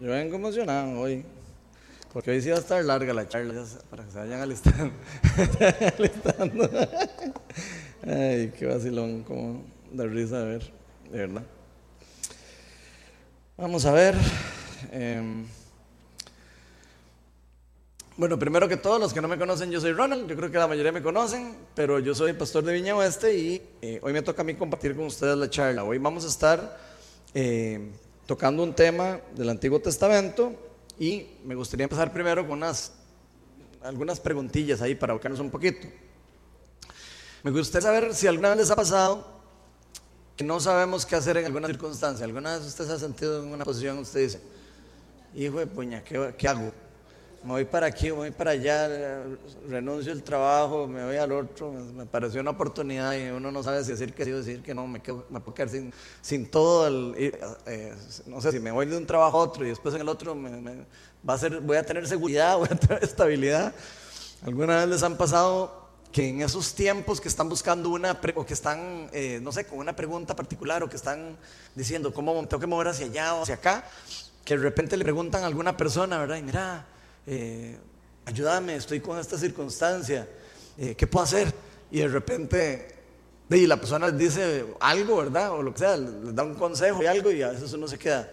Yo vengo emocionado hoy. Porque hoy sí va a estar larga la charla, para que se vayan alistando. Ay, qué vacilón, como de risa, a ver, de verdad. Vamos a ver. Em, bueno, primero que todo, los que no me conocen, yo soy Ronald. Yo creo que la mayoría me conocen, pero yo soy pastor de Viña Oeste y eh, hoy me toca a mí compartir con ustedes la charla. Hoy vamos a estar eh, tocando un tema del Antiguo Testamento y me gustaría empezar primero con unas, algunas preguntillas ahí para abocarnos un poquito. Me gustaría saber si alguna vez les ha pasado que no sabemos qué hacer en alguna circunstancia. ¿Alguna vez usted se ha sentido en una posición, usted dice, hijo de puña, ¿qué, qué hago? Me voy para aquí, me voy para allá, renuncio el trabajo, me voy al otro, me, pareció una oportunidad y uno no sabe si decir que sí o decir que no, me, quedo, me puedo quedar sin, sin todo, el, eh, no sé, si me voy de un trabajo a otro y después en el otro me, va a ser, voy a tener seguridad, voy a tener estabilidad. ¿Alguna vez les han pasado que en esos tiempos que están buscando una, o que están, eh, no sé, con una pregunta particular o que están diciendo cómo tengo que mover hacia allá o hacia acá, que de repente le preguntan a alguna persona, ¿verdad? Y mira, eh, ayúdame, estoy con esta circunstancia, eh, ¿qué puedo hacer? Y de repente, y la persona dice algo, ¿verdad? O lo que sea, les da un consejo y algo y a veces uno se queda,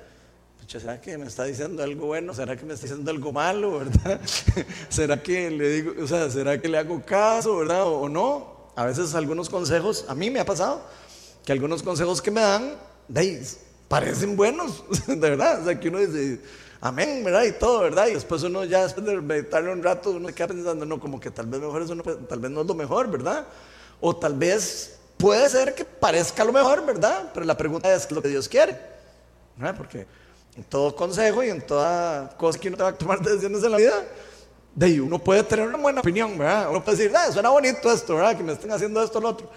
¿será que me está diciendo algo bueno? ¿Será que me está diciendo algo malo, verdad? ¿Será que le digo, o sea, será que le hago caso, verdad? O, no. A veces algunos consejos, a mí me ha pasado, que algunos consejos que me dan, parecen buenos, de verdad. O sea, que uno dice, amén, ¿verdad? Y todo, ¿verdad? Y después uno ya, después de meditarle un rato, uno queda pensando, no, como que tal vez mejor eso no, tal vez no es lo mejor, ¿verdad? O tal vez puede ser que parezca lo mejor, ¿verdad? Pero la pregunta es, ¿qué es lo que Dios quiere? ¿verdad? Porque en todo consejo y en toda cosa que uno va a tomar decisiones en la vida, de ahí uno puede tener una buena opinión, ¿verdad? Uno puede decir, ah, suena bonito esto, ¿verdad? Que me estén haciendo esto o lo otro,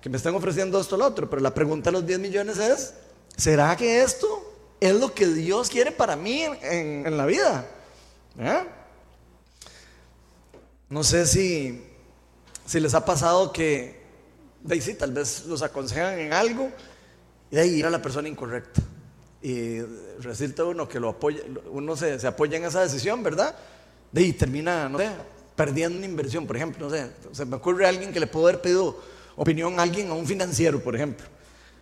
que me estén ofreciendo esto o lo otro, pero la pregunta de los 10 millones es, ¿será que esto es lo que Dios quiere para mí en, la vida. No sé si, si les ha pasado que, de ahí tal vez los aconsejan en algo y de ahí ir a la persona incorrecta. Y resulta uno que lo apoya, uno se, apoya en esa decisión, ¿verdad? De ahí termina, no sé, perdiendo una inversión, por ejemplo, no sé, se me ocurre a alguien que le pudo haber pedido opinión a alguien, a un financiero, por ejemplo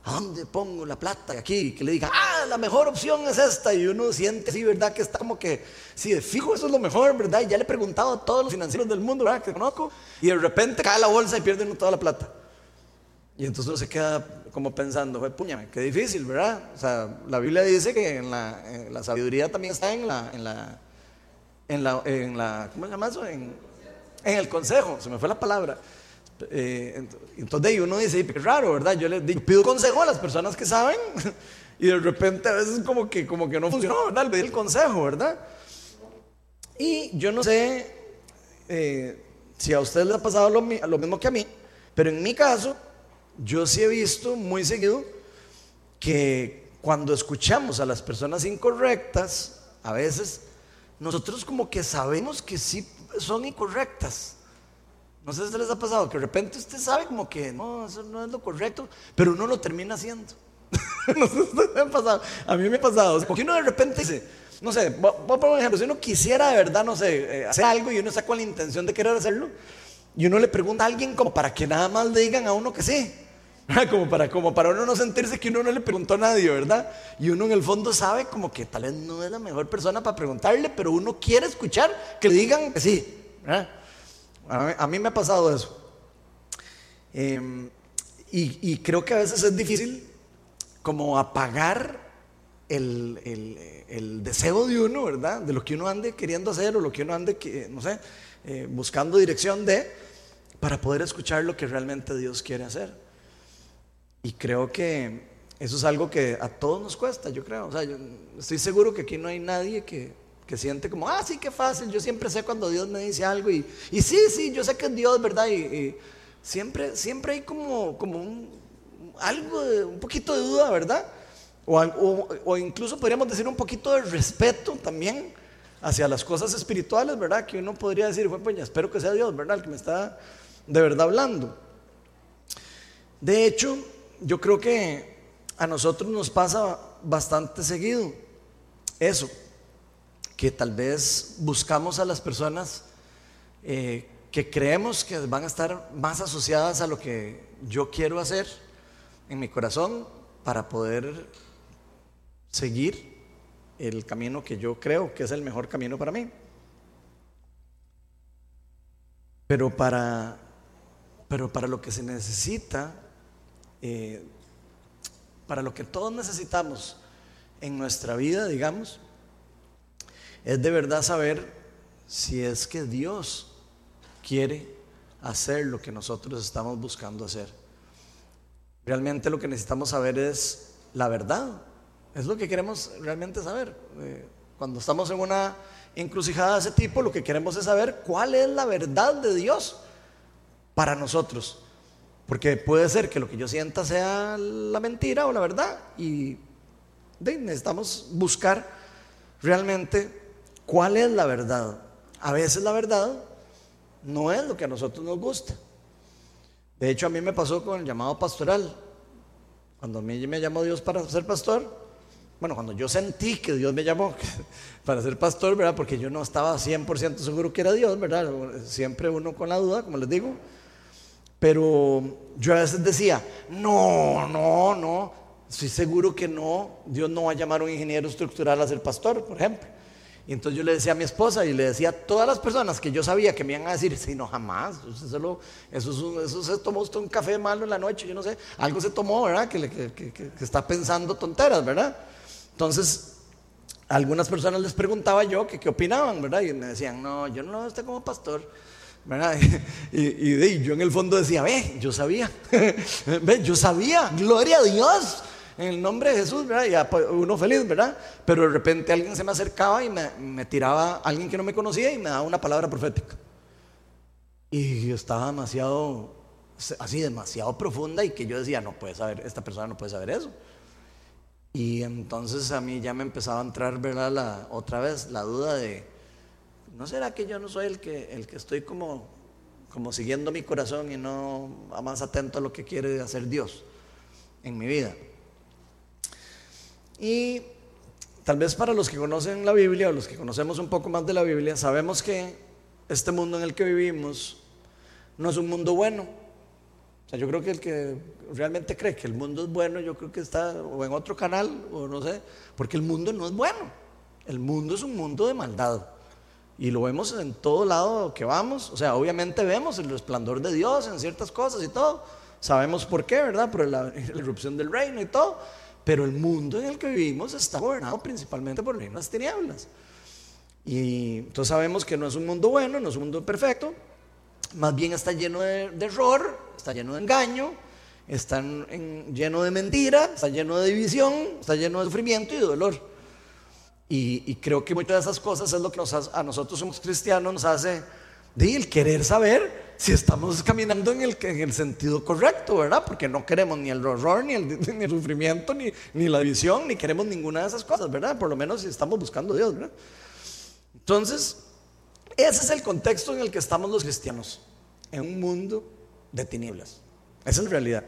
¿A dónde pongo la plata? Aquí, que le diga, ah, la mejor opción es esta. Y uno siente, sí, ¿verdad? Que está como que, sí, de fijo, eso es lo mejor, ¿verdad? Y ya le he preguntado a todos los financieros del mundo, ¿verdad? Que conozco. Y de repente cae la bolsa y pierden toda la plata. Y entonces uno se queda como pensando, puña, qué difícil, ¿verdad? O sea, la Biblia dice que en la, la sabiduría también está en la, en la, en la, en la, ¿cómo se llama eso? En, en el consejo, se me fue la palabra. Eh, entonces uno dice, qué raro, ¿verdad? Yo le pido consejo a las personas que saben y de repente a veces como que, como que no funcionó, ¿verdad? Le pedí el consejo, ¿verdad? Y yo no sé eh, si a ustedes les ha pasado lo, lo mismo que a mí, pero en mi caso, yo sí he visto muy seguido que cuando escuchamos a las personas incorrectas, a veces nosotros como que sabemos que sí son incorrectas. No sé si les ha pasado que de repente usted sabe como que no, eso no es lo correcto, pero uno lo termina haciendo. no sé les ha pasado. A mí me ha pasado. Porque uno de repente dice, no sé, voy a poner un ejemplo. Si uno quisiera de verdad, no sé, eh, hacer algo y uno está con la intención de querer hacerlo, y uno le pregunta a alguien como para que nada más le digan a uno que sí. Como para, como para uno no sentirse que uno no le preguntó a nadie, ¿verdad? Y uno en el fondo sabe como que tal vez no es la mejor persona para preguntarle, pero uno quiere escuchar que le digan que sí. A mí, me ha pasado eso. Em, y, creo que a veces es difícil como apagar el, deseo de uno, ¿verdad? De lo que uno ande queriendo hacer o lo que uno ande, no sé, eh, buscando dirección de, para poder escuchar lo que realmente Dios quiere hacer. Y creo que eso es algo que a todos nos cuesta, yo creo. O sea, yo estoy seguro que aquí no hay nadie que, que siente como, ah, sí, qué fácil, yo siempre sé cuando Dios me dice algo y, y sí, sí, yo sé que es Dios, ¿verdad? Y, siempre, siempre hay como, como un, algo, de, un poquito de duda, ¿verdad? O, o, incluso podríamos decir un poquito de respeto también hacia las cosas espirituales, ¿verdad? Que uno podría decir, bueno, pues espero que sea Dios, ¿verdad? El que me está de verdad hablando. De hecho, yo creo que a nosotros nos pasa bastante seguido eso que tal vez buscamos a las personas eh, que creemos que van a estar más asociadas a lo que yo quiero hacer en mi corazón para poder seguir el camino que yo creo que es el mejor camino para mí. Pero para, pero para lo que se necesita, eh, para lo que todos necesitamos en nuestra vida, digamos, es de verdad saber si es que Dios quiere hacer lo que nosotros estamos buscando hacer. Realmente lo que necesitamos saber es la verdad. Es lo que queremos realmente saber. Eh, cuando estamos en una encrucijada de ese tipo, lo que queremos es saber cuál es la verdad de Dios para nosotros. Porque puede ser que lo que yo sienta sea la mentira o la verdad y necesitamos buscar realmente cuál es la verdad. A veces la verdad no es lo que a nosotros nos gusta. De hecho, a mí me pasó con el llamado pastoral. Cuando a mí me llamó Dios para ser pastor, bueno, cuando yo sentí que Dios me llamó para ser pastor, ¿verdad? Porque yo no estaba 100% seguro que era Dios, ¿verdad? Siempre uno con la duda, como les digo. Pero yo a veces decía, no, no, no, estoy seguro que no, Dios no va a llamar a un ingeniero estructural a ser pastor, por ejemplo. Y entonces yo le decía a mi esposa y le decía a todas las personas que yo sabía que me iban a decir, sí, no, jamás, eso, eso, se tomó usted un café malo en la noche, yo no sé, algo se tomó, ¿verdad? Que, que, está pensando tonteras, ¿verdad? Entonces, algunas personas les preguntaba yo que qué opinaban, ¿verdad? Y me decían, no, yo no estoy como pastor. ¿verdad? Y, yo en el fondo decía, ve, yo sabía, ve, yo sabía, gloria a Dios, en el nombre de Jesús, ¿verdad? Y pues, uno feliz, ¿verdad? Pero de repente alguien se me acercaba y me, tiraba, alguien que no me conocía y me daba una palabra profética. Y yo estaba demasiado, así, demasiado profunda y que yo decía, no puede saber, esta persona no puede saber eso. Y entonces a mí ya me empezaba a entrar, ¿verdad? La, otra vez la duda de, ¿no será que yo no soy el que, el que estoy como, como siguiendo mi corazón y no más atento a lo que quiere hacer Dios en mi vida? Y tal vez para los que conocen la Biblia o los que conocemos un poco más de la Biblia, sabemos que este mundo en el que vivimos no es un mundo bueno. O sea, yo creo que el que realmente cree que el mundo es bueno, yo creo que está o en otro canal o no sé, porque el mundo no es bueno. El mundo es un mundo de maldad. Y lo vemos en todo lado que vamos. O sea, obviamente vemos el resplandor de Dios en ciertas cosas y todo. Sabemos por qué, ¿verdad? Por la, la irrupción del reino y todo. Pero el mundo en el que vivimos está gobernado principalmente por las tinieblas. Y entonces sabemos que no es un mundo bueno, no es un mundo perfecto, más bien está lleno de, error, está lleno de engaño, está lleno de mentira, está lleno de división, está lleno de sufrimiento y de dolor. Y, creo que muchas de esas cosas es lo que a nosotros somos cristianos nos hace de el querer saber si estamos caminando en el, en el sentido correcto, ¿verdad? Porque no queremos ni el horror, ni el, sufrimiento, ni, la visión, ni queremos ninguna de esas cosas, ¿verdad? Por lo menos si estamos buscando a Dios, ¿verdad? Entonces, ese es el contexto en el que estamos los cristianos, en un mundo de tinieblas. Esa es la realidad.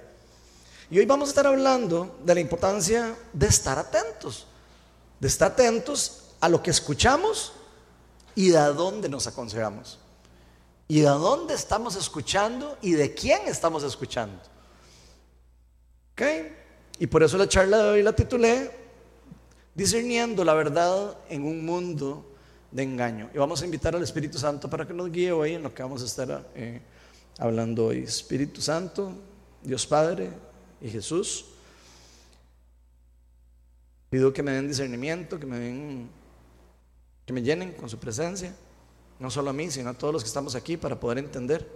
Y hoy vamos a estar hablando de la importancia de estar atentos, de estar atentos a lo que escuchamos y de a dónde nos aconsejamos y de dónde estamos escuchando y de quién estamos escuchando. ¿Ok? Y por eso la charla de hoy la titulé Discerniendo la verdad en un mundo de engaño. Y vamos a invitar al Espíritu Santo para que nos guíe hoy en lo que vamos a estar eh, hablando hoy. Espíritu Santo, Dios Padre y Jesús. Pido que me den discernimiento, que me den, que me llenen con su presencia no solo a mí, sino a todos los que estamos aquí para poder entender,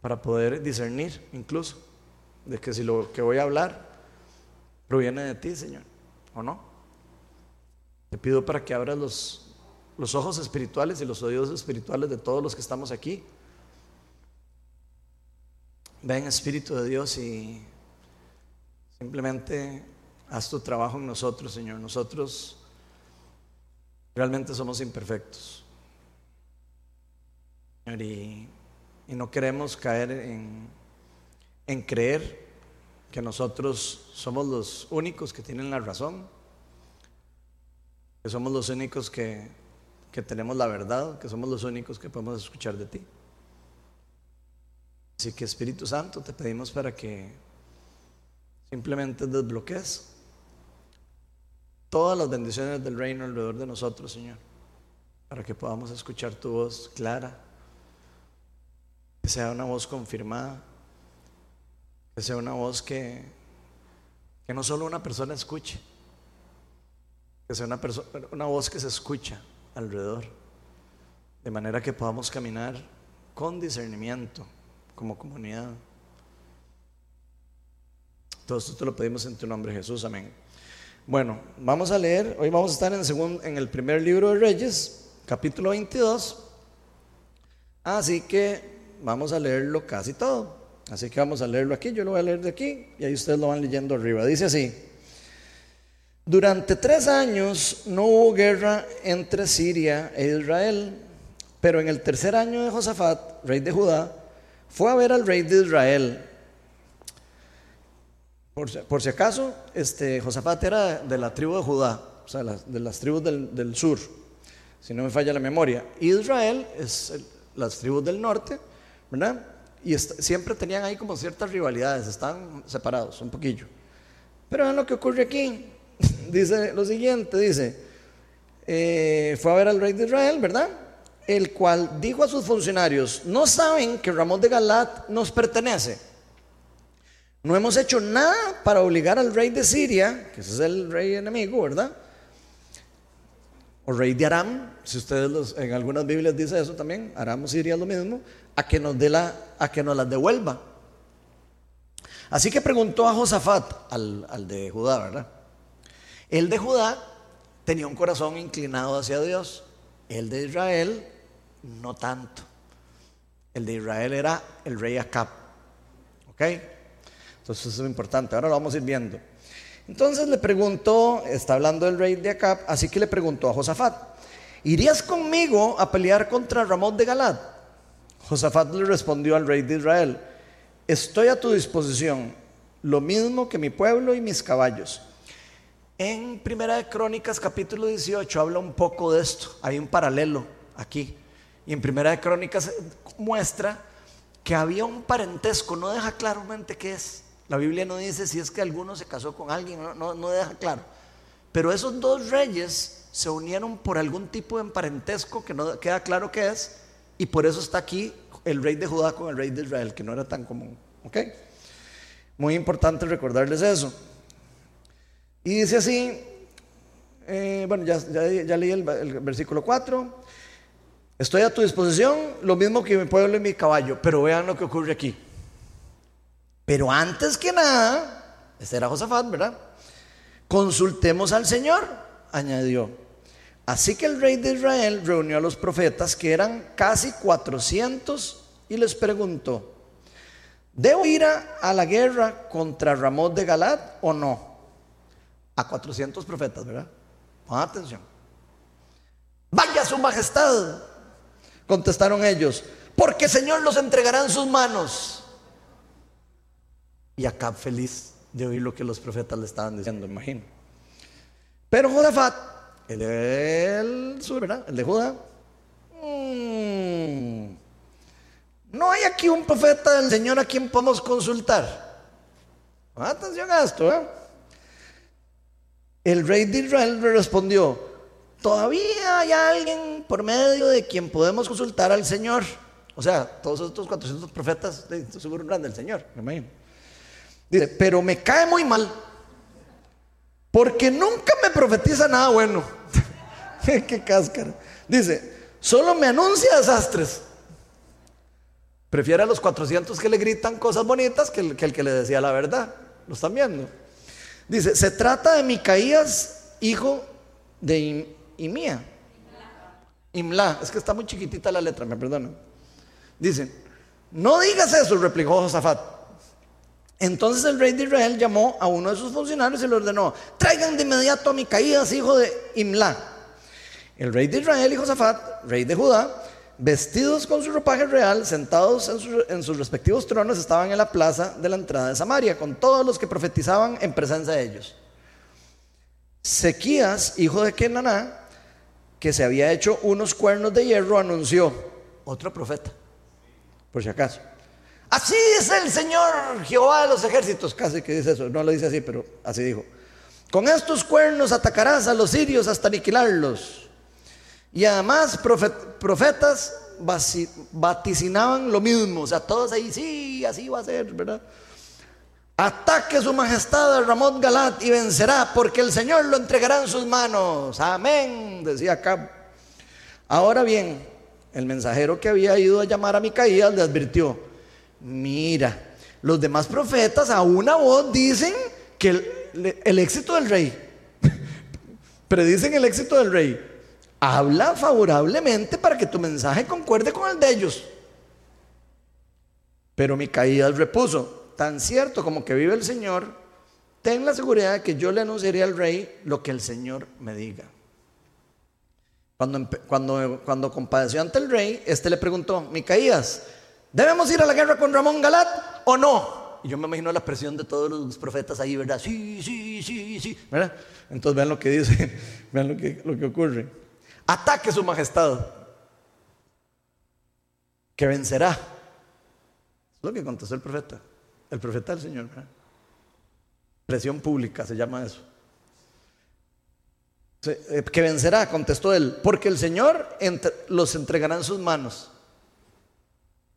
para poder discernir incluso de que si lo que voy a hablar proviene de ti, Señor, o no. Te pido para que abras los, los ojos espirituales y los oídos espirituales de todos los que estamos aquí. Ven Espíritu de Dios y simplemente haz tu trabajo en nosotros, Señor. Nosotros realmente somos imperfectos. Y, no queremos caer en, creer que nosotros somos los únicos que tienen la razón, que somos los únicos que que tenemos la verdad, que somos los únicos que podemos escuchar de ti. Así que Espíritu Santo, te pedimos para que simplemente desbloquees todas las bendiciones del reino alrededor de nosotros, Señor, para que podamos escuchar tu voz clara, que sea una voz confirmada, que sea una voz que, que no solo una persona escuche, que sea una, una voz que se escucha alrededor, de manera que podamos caminar con discernimiento como comunidad. Todo esto te lo pedimos en tu nombre, Jesús. Amén. Bueno, vamos a leer. Hoy vamos a estar en el, en el primer libro de Reyes, capítulo 22. Así que vamos a leerlo casi todo. Así que vamos a leerlo aquí. Yo lo voy a leer de aquí y ahí ustedes lo van leyendo arriba. Dice así. Durante tres años no hubo guerra entre Siria e Israel, pero en el tercer año de Josafat, rey de Judá, fue a ver al rey de Israel por si, acaso, este, Josafat era de la tribu de Judá, o sea, de las tribus del, sur, si no me falla la memoria. Israel es las tribus del norte, ¿verdad? Y siempre tenían ahí como ciertas rivalidades, están separados un poquillo. Pero vean lo que ocurre aquí. dice lo siguiente, dice, eh, fue a ver al rey de Israel, ¿verdad? El cual dijo a sus funcionarios, no saben que Ramón de Galat nos pertenece. No hemos hecho nada para obligar al rey de Siria, que ese es el rey enemigo, ¿verdad? O rey de Aram, si ustedes en algunas Biblias dice eso también, Aram o Siria lo mismo, a que nos dé la, a que nos las devuelva. Así que preguntó a Josafat, al, al de Judá, ¿verdad? El de Judá tenía un corazón inclinado hacia Dios, el de Israel no tanto. El de Israel era el rey Acab. ¿Ok? Entonces eso es importante. Ahora lo vamos a ir viendo. Entonces le preguntó, está hablando el rey de Acab, así que le preguntó a Josafat, ¿irías conmigo a pelear contra Ramón de Galad? Josafat le respondió al rey de Israel, estoy a tu disposición, lo mismo que mi pueblo y mis caballos. En Primera de Crónicas capítulo 18 habla un poco de esto, hay un paralelo aquí. Y en Primera de Crónicas muestra que había un parentesco, no deja claramente qué es. La Biblia no dice si es que alguno se casó con alguien, no, no, deja claro. Pero esos dos reyes se unieron por algún tipo de parentesco que no queda claro qué es, y por eso está aquí el rey de Judá con el rey de Israel, que no era tan común. ¿Ok? Muy importante recordarles eso. Y dice así, eh, bueno, ya, ya, leí el, el, versículo 4, estoy a tu disposición, lo mismo que mi pueblo y mi caballo, pero vean lo que ocurre aquí. Pero antes que nada, este era Josafat, ¿verdad? Consultemos al Señor, añadió. Así que el rey de Israel reunió a los profetas, que eran casi 400, y les preguntó, ¿debo ir a, la guerra contra Ramón de Galad o no? A 400 profetas, ¿verdad? Pon atención. Vaya su majestad, contestaron ellos, porque Señor los entregará en sus manos. Y Acab feliz de oír lo que los profetas le estaban diciendo, imagino. Pero Josafat, el sur. El de Judá. Mm, no hay aquí un profeta del Señor a quien podemos consultar. Atención a esto, ¿eh? El rey de Israel le respondió, todavía hay alguien por medio de quien podemos consultar al Señor. O sea, todos estos 400 profetas, seguro eran del Señor, me imagino. Dice, pero me cae muy mal. Porque nunca me profetiza nada bueno. Qué cáscara. Dice, solo me anuncia desastres. Prefiere a los 400 que le gritan cosas bonitas que el, que le decía la verdad. ¿Lo están viendo? Dice, se trata de Micaías, hijo de Imía. Imla. Es que está muy chiquitita la letra, me perdonan. Dice, no digas eso, replicó Josafat. Entonces el rey de Israel llamó a uno de sus funcionarios y le ordenó, traigan de inmediato a Micaías, hijo de Imla. El rey de Israel y Josafat, rey de Judá, vestidos con su ropaje real, sentados en, sus respectivos tronos, estaban en la plaza de la entrada de Samaria, con todos los que profetizaban en presencia de ellos. Sequías, hijo de Kenaná, que se había hecho unos cuernos de hierro, anunció, otro profeta, por si acaso. Así dice el Señor Jehová de los ejércitos, casi que dice eso, no lo dice así, pero así dijo. Con estos cuernos atacarás a los sirios hasta aniquilarlos. Y además profetas vaticinaban lo mismo, o sea, todos ahí, sí, así va a ser, ¿verdad? Ataque su majestad a Ramón Galat y vencerá, porque el Señor lo entregará en sus manos. Amén, decía acá. Ahora bien, el mensajero que había ido a llamar a Micaías le advirtió, mira, los demás profetas a una voz dicen que el, éxito del rey, predicen el éxito del rey. Habla favorablemente para que tu mensaje concuerde con el de ellos. Pero Micaías repuso, tan cierto como que vive el Señor, ten la seguridad de que yo le anunciaré al rey lo que el Señor me diga. Cuando, cuando, cuando compadeció ante el rey, este le preguntó, Micaías, ¿debemos ir a la guerra con Ramón Galat o no? Y yo me imagino la presión de todos los profetas ahí, ¿verdad? Sí, sí, sí, sí. ¿verdad? Entonces vean lo que dice, vean lo que, lo que ocurre. Ataque su majestad, que vencerá. Es lo que contestó el profeta. El profeta del Señor. Presión pública se llama eso. Eh, que vencerá, contestó él, porque el Señor los entregará en sus manos.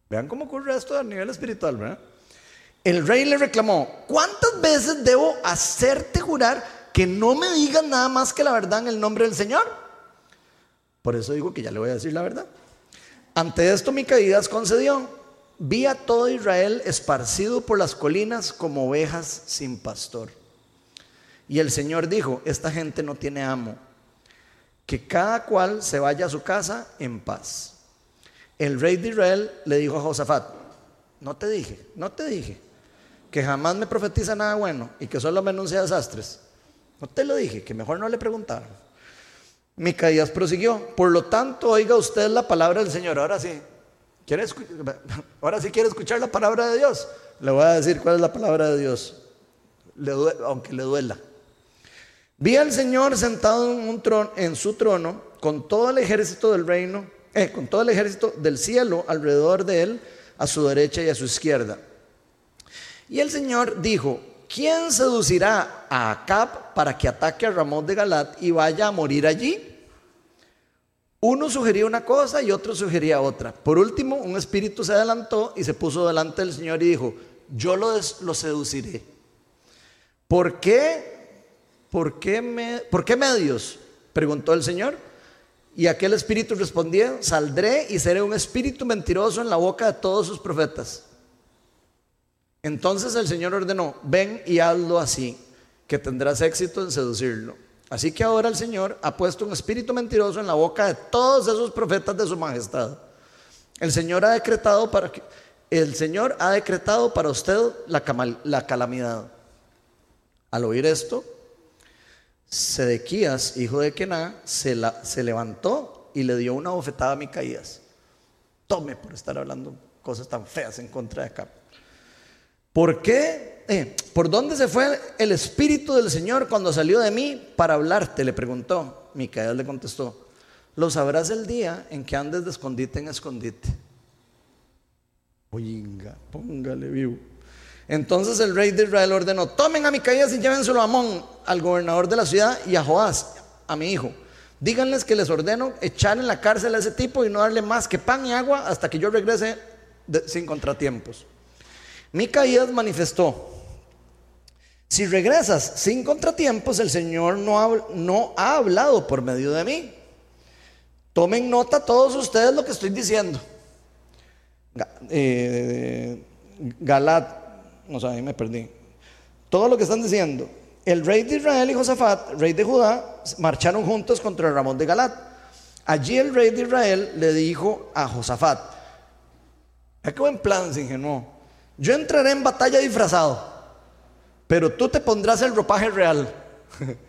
Vean cómo ocurre esto a nivel espiritual, ¿verdad? El rey le reclamó, ¿cuántas veces debo hacerte jurar que no me digas nada más que la verdad en el nombre del Señor? Por eso digo que ya le voy a decir la verdad. Ante esto Micaías concedió, vi a todo Israel esparcido por las colinas como ovejas sin pastor. Y el Señor dijo, esta gente no tiene amo, que cada cual se vaya a su casa en paz. El rey de Israel le dijo a Josafat, no te dije, no te dije, que jamás me profetiza nada bueno y que solo me anuncia desastres. No te lo dije, que mejor no le preguntaron. Micaías prosiguió, por lo tanto, oiga usted la palabra del Señor. Ahora sí, ahora sí quiere escuchar la palabra de Dios. Le voy a decir cuál es la palabra de Dios, aunque le duela. Vi al Señor sentado en, un trono, en su trono con todo el ejército del reino, eh, con todo el ejército del cielo alrededor de él, a su derecha y a su izquierda. Y el Señor dijo, ¿quién seducirá a Acab para que ataque a Ramón de Galat y vaya a morir allí? Uno sugería una cosa y otro sugería otra. Por último, un espíritu se adelantó y se puso delante del Señor y dijo, yo lo, lo seduciré. ¿Por qué? ¿Por qué, me, ¿Por qué medios? Preguntó el Señor. Y aquel espíritu respondía, saldré y seré un espíritu mentiroso en la boca de todos sus profetas. Entonces el Señor ordenó, ven y hazlo así, que tendrás éxito en seducirlo. Así que ahora el Señor ha puesto un espíritu mentiroso en la boca de todos esos profetas de su majestad. El Señor ha decretado para el Señor ha decretado para usted la calamidad. Al oír esto, Sedequías, hijo de Kená, se, la, se levantó y le dio una bofetada a Micaías. Tome por estar hablando cosas tan feas en contra de acá. ¿Por qué? Eh, ¿Por dónde se fue el Espíritu del Señor cuando salió de mí para hablarte? Le preguntó. Micael le contestó, lo sabrás el día en que andes de escondite en escondite. Oiga, póngale vivo. Entonces el rey de Israel ordenó, tomen a Micaías y llévenselo a Amón, al gobernador de la ciudad, y a Joás, a mi hijo. Díganles que les ordeno echar en la cárcel a ese tipo y no darle más que pan y agua hasta que yo regrese sin contratiempos. Micaías manifestó, si regresas sin contratiempos, el Señor no ha, hablado por medio de mí. Tomen nota todos ustedes lo que estoy diciendo. Eh, Galat, no sé, ahí me perdí. Todo lo que están diciendo. El rey de Israel y Josafat, rey de Judá, marcharon juntos contra Ramón de Galat. Allí el rey de Israel le dijo a Josafat, ¿qué buen plan se ingenuó? Yo entraré en batalla disfrazado, pero tú te pondrás el ropaje real.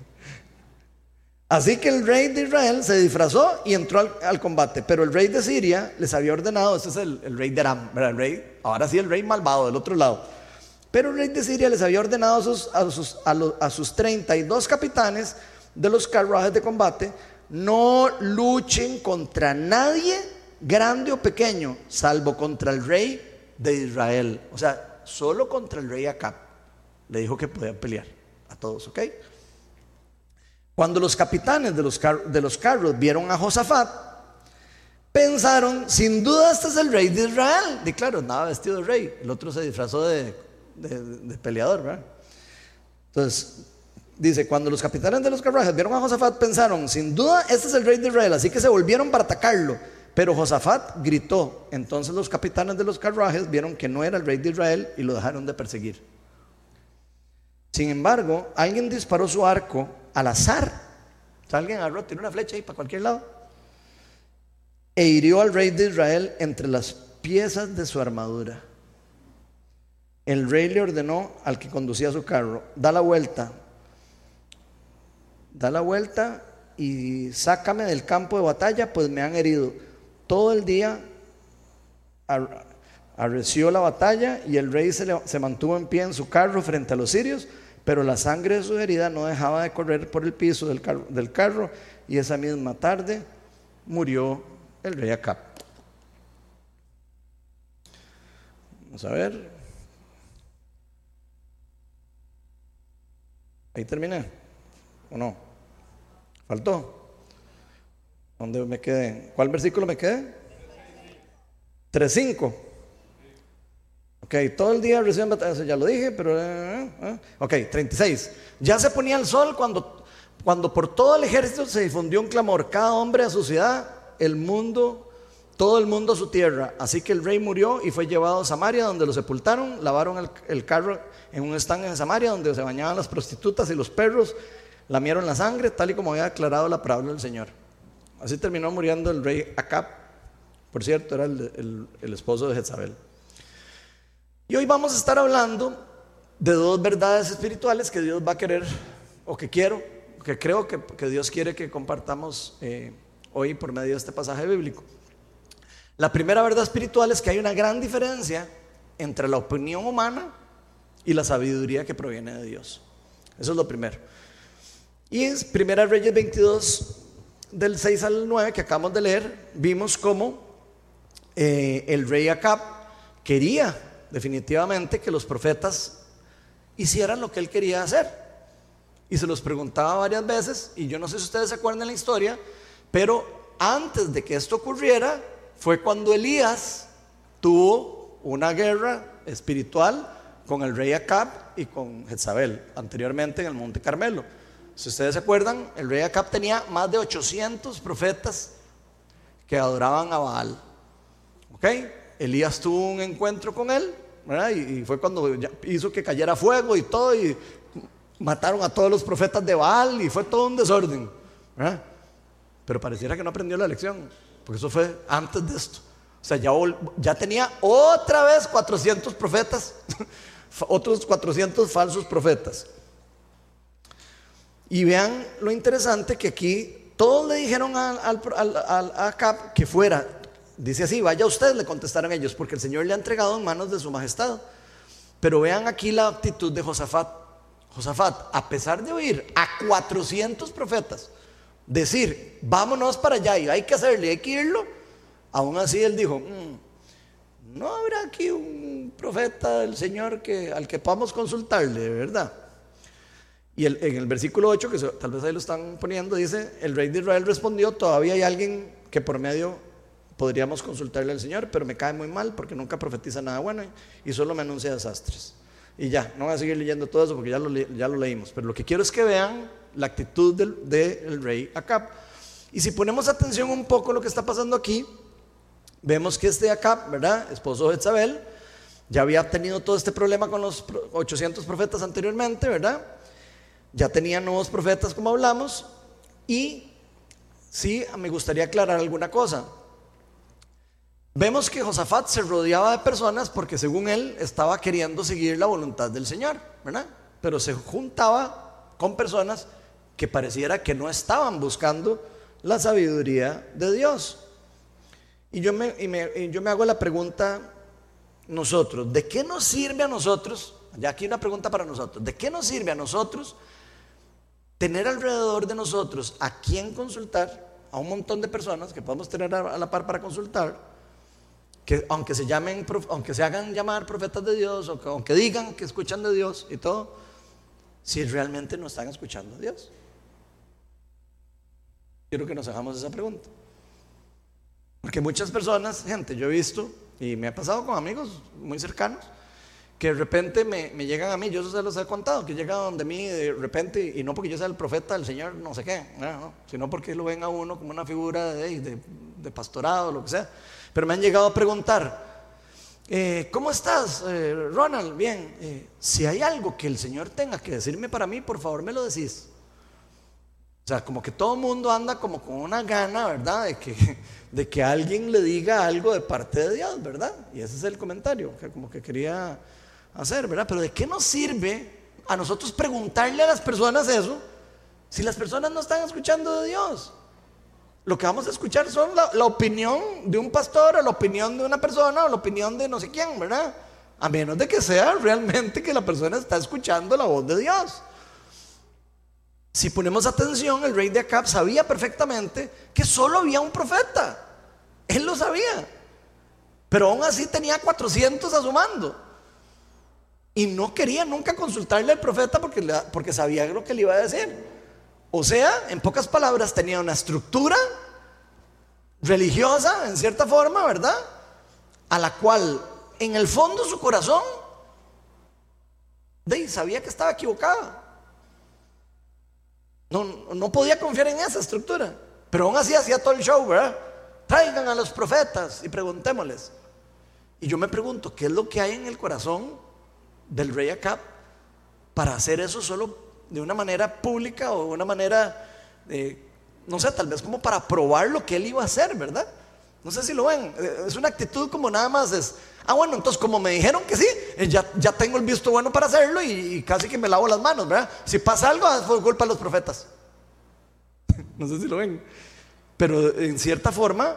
Así que el rey de Israel se disfrazó y entró al, combate, pero el rey de Siria les había ordenado, este es el, rey de Aram, el rey, ahora sí el rey malvado del otro lado, pero el rey de Siria les había ordenado a sus, a sus, a sus 32 capitanes de los carruajes de combate, no luchen contra nadie, grande o pequeño, salvo contra el rey de Israel. O sea, solo contra el rey Acab. Le dijo que podía pelear a todos, ¿ok? Cuando los capitanes de los, de carros vieron a Josafat, pensaron, sin duda este es el rey de Israel. Y claro, nada vestido de rey, el otro se disfrazó de, de peleador. Entonces, dice, cuando los capitanes de los carruajes vieron a Josafat, pensaron, sin duda este es el rey de Israel, así que se volvieron para atacarlo. Pero Josafat gritó. Entonces los capitanes de los carruajes vieron que no era el rey de Israel y lo dejaron de perseguir. Sin embargo, alguien disparó su arco al azar. Alguien agarró, tiene una flecha ahí para cualquier lado. E hirió al rey de Israel entre las piezas de su armadura. El rey le ordenó al que conducía su carro, da la vuelta, da la vuelta y sácame del campo de batalla, pues me han herido. Todo el día arreció la batalla y el rey se, mantuvo en pie en su carro frente a los sirios, pero la sangre de su herida no dejaba de correr por el piso del carro, del carro y esa misma tarde murió el rey Acab. Vamos a ver. Ahí terminé. ¿O no? ¿Faltó? ¿Dónde me quedé? ¿Cuál versículo me quedé? 3.5. Ok, todo el día recién batalla, ya lo dije, pero... Eh, eh, ok, 36. Ya se ponía el sol cuando, cuando por todo el ejército se difundió un clamor, cada hombre a su ciudad, el mundo, todo el mundo a su tierra. Así que el rey murió y fue llevado a Samaria, donde lo sepultaron, lavaron el, carro en un estanque en Samaria, donde se bañaban las prostitutas y los perros, lamieron la sangre, tal y como había declarado la palabra del Señor. Así terminó muriendo el rey Acab. Por cierto, era el, esposo de Jezabel. Y hoy vamos a estar hablando de dos verdades espirituales que Dios va a querer, o que quiero, que creo que, Dios quiere que compartamos eh, hoy por medio de este pasaje bíblico. La primera verdad espiritual es que hay una gran diferencia entre la opinión humana y la sabiduría que proviene de Dios. Eso es lo primero. Y en Primera Reyes 22, del 6 al 9 que acabamos de leer, vimos cómo eh, el rey Acab quería definitivamente que los profetas hicieran lo que él quería hacer. Y se los preguntaba varias veces, y yo no sé si ustedes se acuerdan la historia, pero antes de que esto ocurriera, fue cuando Elías tuvo una guerra espiritual con el rey Acab y con Jezabel, anteriormente en el Monte Carmelo. Si ustedes se acuerdan, el rey Acab tenía más de 800 profetas que adoraban a Baal. ¿Ok? Elías tuvo un encuentro con él. Y, fue cuando hizo que cayera fuego y todo, y mataron a todos los profetas de Baal, y fue todo un desorden. Pero pareciera que no aprendió la lección, porque eso fue antes de esto. O sea, ya, ya tenía otra vez 400 profetas, otros 400 falsos profetas. Y vean lo interesante que aquí todos le dijeron al, al, Acab que fuera. Dice así, vaya usted, le contestaron ellos, porque el Señor le ha entregado en manos de su majestad. Pero vean aquí la actitud de Josafat. Josafat, a pesar de oír a 400 profetas decir, vámonos para allá y hay que hacerle, hay que irlo, aún así él dijo, mm, no habrá aquí un profeta del Señor que, al que podamos consultarle, ¿verdad? Y en el versículo 8, que tal vez ahí lo están poniendo, dice, el rey de Israel respondió, todavía hay alguien que por medio podríamos consultarle al Señor, pero me cae muy mal porque nunca profetiza nada bueno y solo me anuncia desastres. Y ya, no voy a seguir leyendo todo eso porque ya lo, ya lo leímos, pero lo que quiero es que vean la actitud del, del rey Acab. Y si ponemos atención un poco a lo que está pasando aquí, vemos que este Acab, ¿verdad? Esposo de Isabel, ya había tenido todo este problema con los 800 profetas anteriormente, ¿verdad? Ya tenía nuevos profetas, como hablamos, y sí, me gustaría aclarar alguna cosa. Vemos que Josafat se rodeaba de personas porque según él estaba queriendo seguir la voluntad del Señor, ¿verdad? Pero se juntaba con personas que pareciera que no estaban buscando la sabiduría de Dios. Y yo me, y yo me hago la pregunta, nosotros, ¿de qué nos sirve a nosotros? Ya aquí una pregunta para nosotros, ¿de qué nos sirve a nosotros tener alrededor de nosotros a quién consultar, a un montón de personas que podemos tener a la par para consultar, que aunque se llamen, aunque se hagan llamar profetas de Dios, o aunque digan que escuchan de Dios y todo, si realmente no están escuchando a Dios. Quiero que nos hagamos esa pregunta. Porque muchas personas, gente, yo he visto, y me ha pasado con amigos muy cercanos, que de repente me, llegan a mí, yo se los he contado, que llegan donde mí de repente, y no porque yo sea el profeta del Señor, no sé qué, sino porque lo ven a uno como una figura de, de, de pastorado, lo que sea. Pero me han llegado a preguntar, eh, ¿cómo estás, eh, Ronald? Bien, eh, si hay algo que el Señor tenga que decirme para mí, por favor me lo decís. O sea, como que todo el mundo anda como con una gana, ¿verdad? De que, de que alguien le diga algo de parte de Dios, ¿verdad? Y ese es el comentario que como que quería hacer, ¿verdad? Pero ¿de qué nos sirve a nosotros preguntarle a las personas eso si las personas no están escuchando de Dios? Lo que vamos a escuchar son la, opinión de un pastor, o la opinión de una persona, o la opinión de no sé quién, ¿verdad? A menos de que sea realmente que la persona está escuchando la voz de Dios. Si ponemos atención, el rey de Acab sabía perfectamente que solo había un profeta. Él lo sabía. Pero aún así tenía 400 a su mando. Y no quería nunca consultarle al profeta porque, porque sabía lo que le iba a decir. O sea, en pocas palabras, tenía una estructura religiosa, en cierta forma, ¿verdad? A la cual, en el fondo su corazón, de, sabía que estaba equivocada. No, no podía confiar en esa estructura. Pero aún así hacía todo el show, ¿verdad? Traigan a los profetas y preguntémosles. Y yo me pregunto, ¿qué es lo que hay en el corazón del rey Acab para hacer eso solo de una manera pública o de una manera, no sé, tal vez como para probar lo que él iba a hacer, ¿verdad? No sé si lo ven, es una actitud como nada más es, ah bueno, entonces como me dijeron que sí, eh, ya, ya tengo el visto bueno para hacerlo y, casi que me lavo las manos, ¿verdad? Si pasa algo, ah, fue culpa de los profetas. no sé si lo ven, pero en cierta forma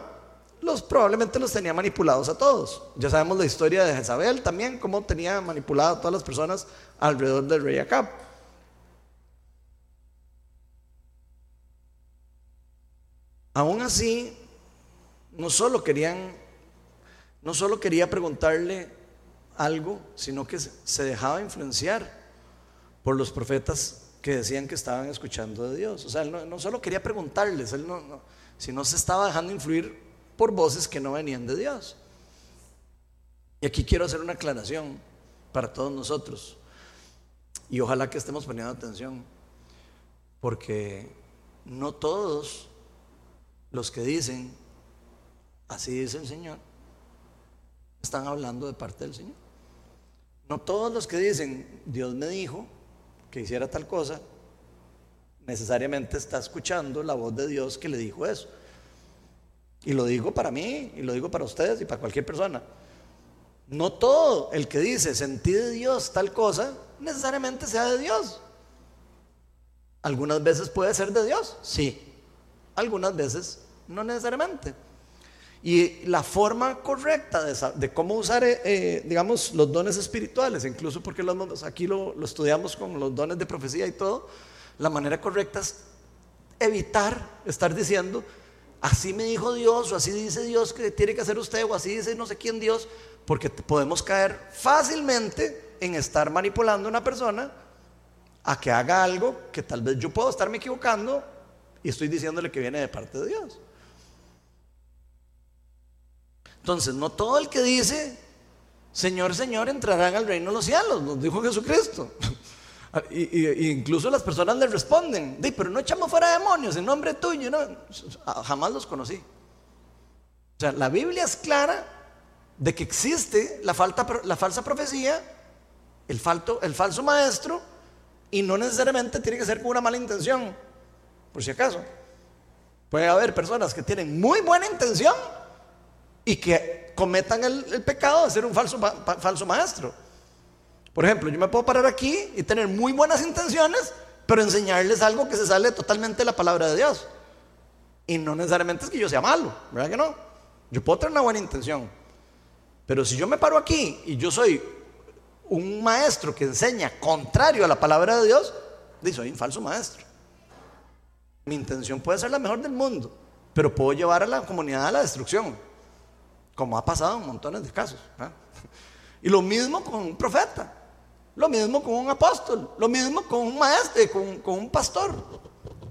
los probablemente los tenía manipulados a todos. Ya sabemos la historia de Jezabel también, cómo tenía manipulado a todas las personas alrededor del rey Acab. Aún así, no solo querían, no solo quería preguntarle algo, sino que se dejaba influenciar por los profetas que decían que estaban escuchando de Dios. O sea, él no, solo quería preguntarles, él no, sino se estaba dejando influir por voces que no venían de Dios. Y aquí quiero hacer una aclaración para todos nosotros. Y ojalá que estemos poniendo atención. Porque no todos los que dicen, así dice el Señor, están hablando de parte del Señor. No todos los que dicen, Dios me dijo que hiciera tal cosa, necesariamente está escuchando la voz de Dios que le dijo eso. Y lo digo para mí, y lo digo para ustedes y para cualquier persona. No todo el que dice sentí de Dios tal cosa, necesariamente sea de Dios. Algunas veces puede ser de Dios, sí. Algunas veces no necesariamente. Y la forma correcta de, cómo usar, eh, eh, digamos, los dones espirituales, incluso porque los, aquí lo, estudiamos con los dones de profecía y todo, la manera correcta es evitar estar diciendo, así me dijo Dios, o así dice Dios que tiene que hacer usted, o así dice no sé quién Dios, porque podemos caer fácilmente en estar manipulando a una persona a que haga algo que tal vez yo puedo estarme equivocando y estoy diciéndole que viene de parte de Dios. Entonces, no todo el que dice, Señor, Señor, entrarán al reino de los cielos, nos dijo Jesucristo. Y, incluso las personas le responden, pero no echamos fuera demonios en nombre tuyo. No, jamás los conocí. O sea, la Biblia es clara de que existe la, falta, la falsa profecía, el, falto, el falso maestro, y no necesariamente tiene que ser con una mala intención, por si acaso. Puede haber personas que tienen muy buena intención y que cometan el, pecado de ser un falso, falso maestro. Por ejemplo, yo me puedo parar aquí y tener muy buenas intenciones, pero enseñarles algo que se sale totalmente de la palabra de Dios. Y no necesariamente es que yo sea malo, ¿verdad que no? Yo puedo tener una buena intención. Pero si yo me paro aquí y yo soy un maestro que enseña contrario a la palabra de Dios, soy un falso maestro. Mi intención puede ser la mejor del mundo, pero puedo llevar a la comunidad a la destrucción, como ha pasado en montones de casos. Y lo mismo con un profeta, lo mismo con un apóstol, lo mismo con un maestro, con, un pastor.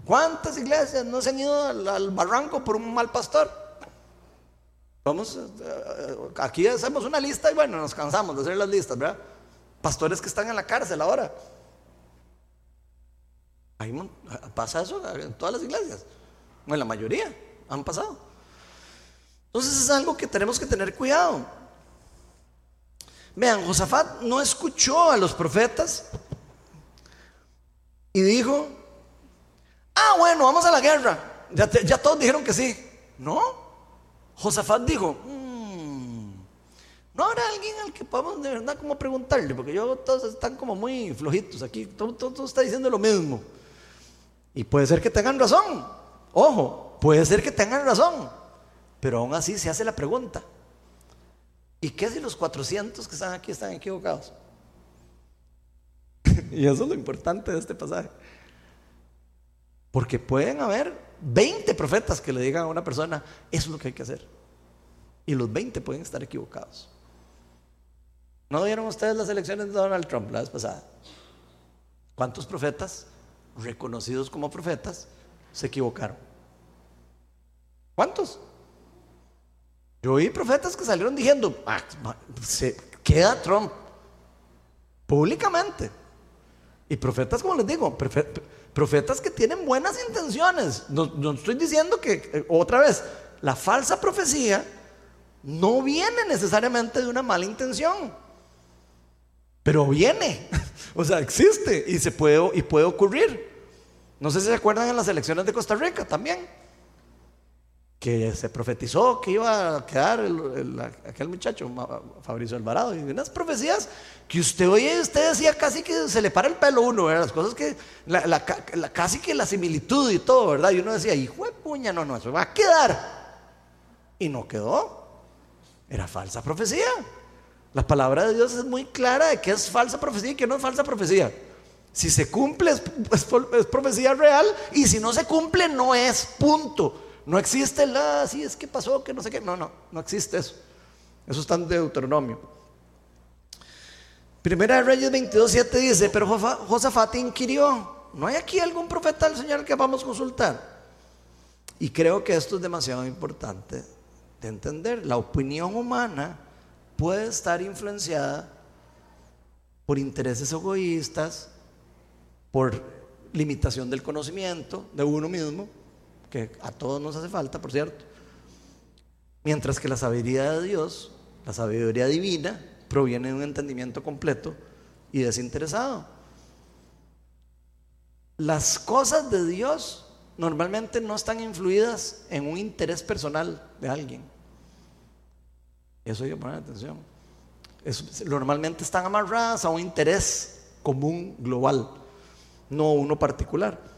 ¿Cuántas iglesias no se han ido al, barranco por un mal pastor? Vamos, eh, aquí hacemos una lista y bueno, nos cansamos de hacer las listas, ¿verdad? Pastores que están en la cárcel ahora. pasa eso en todas las iglesias. En la mayoría han pasado. Entonces es algo que tenemos que tener cuidado. Vean, Josafat no escuchó a los profetas y dijo, ah, bueno, vamos a la guerra. Ya, todos dijeron que sí. No, Josafat dijo, mm, no habrá alguien al que podamos de verdad como preguntarle, porque yo todos están como muy flojitos aquí, todo, todo está diciendo lo mismo. Y puede ser que tengan razón, ojo, puede ser que tengan razón, pero aún así se hace la pregunta. ¿Y qué si los 400 que están aquí están equivocados? y eso es lo importante de este pasaje. Porque pueden haber 20 profetas que le digan a una persona, eso es lo que hay que hacer. Y los 20 pueden estar equivocados. ¿No vieron ustedes las elecciones de Donald Trump la vez pasada? ¿Cuántos profetas reconocidos como profetas se equivocaron? ¿Cuántos? Yo oí profetas que salieron diciendo, ah, se queda Trump públicamente. Y profetas, como les digo, profetas que tienen buenas intenciones. No, estoy diciendo que, eh, otra vez, la falsa profecía no viene necesariamente de una mala intención, pero viene, o sea, existe y se puede y puede ocurrir. No sé si se acuerdan en las elecciones de Costa Rica también que se profetizó que iba a quedar aquel muchacho, Fabricio Alvarado, y unas profecías que usted oye, usted decía casi que se le para el pelo uno, ¿verdad? las cosas que, casi que la similitud y todo, ¿verdad? Y uno decía, hijo de puña, no, no, eso va a quedar. Y no quedó, era falsa profecía. La palabra de Dios es muy clara de que es falsa profecía y que no es falsa profecía. Si se cumple es profecía real y si no se cumple no es, punto. No existe la, sí, es que pasó, que no sé qué. No, no, no existe eso. Eso está en Deuteronomio. Primera de Reyes 22, 7 dice, pero Josafat inquirió, ¿no hay aquí algún profeta del Señor que vamos a consultar? Y creo que esto es demasiado importante de entender. La opinión humana puede estar influenciada por intereses egoístas, por limitación del conocimiento de uno mismo, que a todos nos hace falta, por cierto. Mientras que la sabiduría de Dios, la sabiduría divina, proviene de un entendimiento completo y desinteresado. Las cosas de Dios normalmente no están influidas en un interés personal de alguien. Eso hay que poner atención. normalmente están amarradas a un interés común global, no uno particular.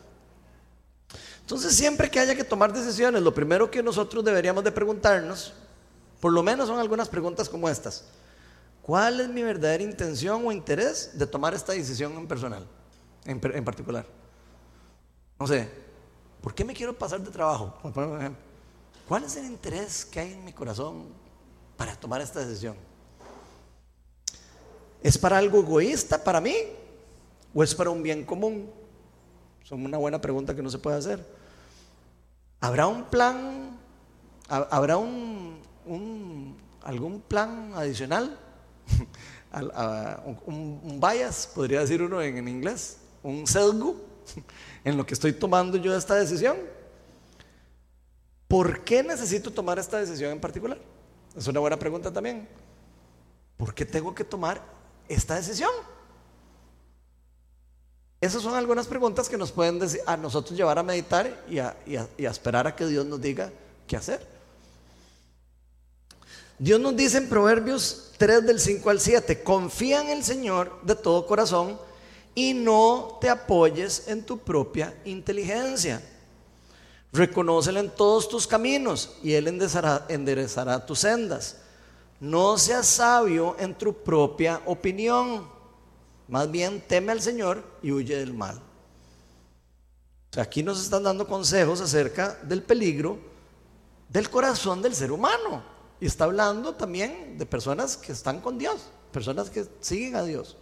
Entonces, siempre que haya que tomar decisiones, lo primero que nosotros deberíamos de preguntarnos, por lo menos son algunas preguntas como estas. ¿Cuál es mi verdadera intención o interés de tomar esta decisión en personal, en, en particular? No sé, ¿por qué me quiero pasar de trabajo? ¿Cuál es el interés que hay en mi corazón para tomar esta decisión? ¿Es para algo egoísta para mí o es para un bien común? Son una buena pregunta que no se puede hacer. ¿Habrá un plan? ¿Habrá un, algún plan adicional? un, bias, podría decir uno en, inglés, un sesgo en lo que estoy tomando yo esta decisión. ¿Por qué necesito tomar esta decisión en particular? Es una buena pregunta también. ¿Por qué tengo que tomar esta decisión? Esas son algunas preguntas que nos pueden decir, a nosotros llevar a meditar y a, esperar a que Dios nos diga qué hacer. Dios nos dice en Proverbios 3 del 5 al 7, confía en el Señor de todo corazón y no te apoyes en tu propia inteligencia. Reconócelo en todos tus caminos y Él enderezará, enderezará tus sendas. No seas sabio en tu propia opinión. Más bien teme al Señor y huye del mal. Aquí nos están dando consejos acerca del peligro del corazón del ser humano. Y está hablando también de personas que están con Dios, personas que siguen a Dios.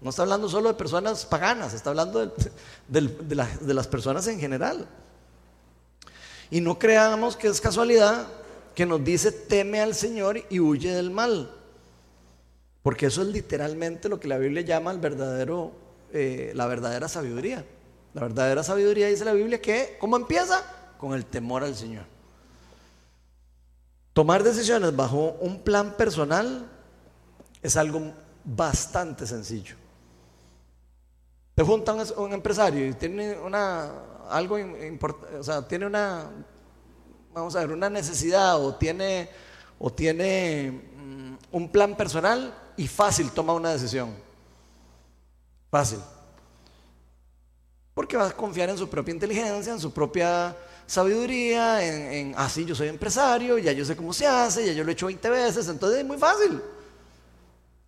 No está hablando solo de personas paganas, está hablando de, las personas en general. Y no creamos que es casualidad que nos dice teme al Señor y huye del mal. Porque eso es literalmente lo que la Biblia llama el verdadero, eh, la verdadera sabiduría. La verdadera sabiduría dice la Biblia que, ¿cómo empieza? Con el temor al Señor. Tomar decisiones bajo un plan personal es algo bastante sencillo. Te junta un, empresario y tiene una algo importante, o sea, tiene una vamos a ver, una necesidad o tiene o tiene mm, un plan personal y fácil toma una decisión. Fácil. Porque va a confiar en su propia inteligencia, en su propia sabiduría, en, así ah, yo soy empresario, ya yo sé cómo se hace, ya yo lo he hecho 20 veces, entonces es muy fácil.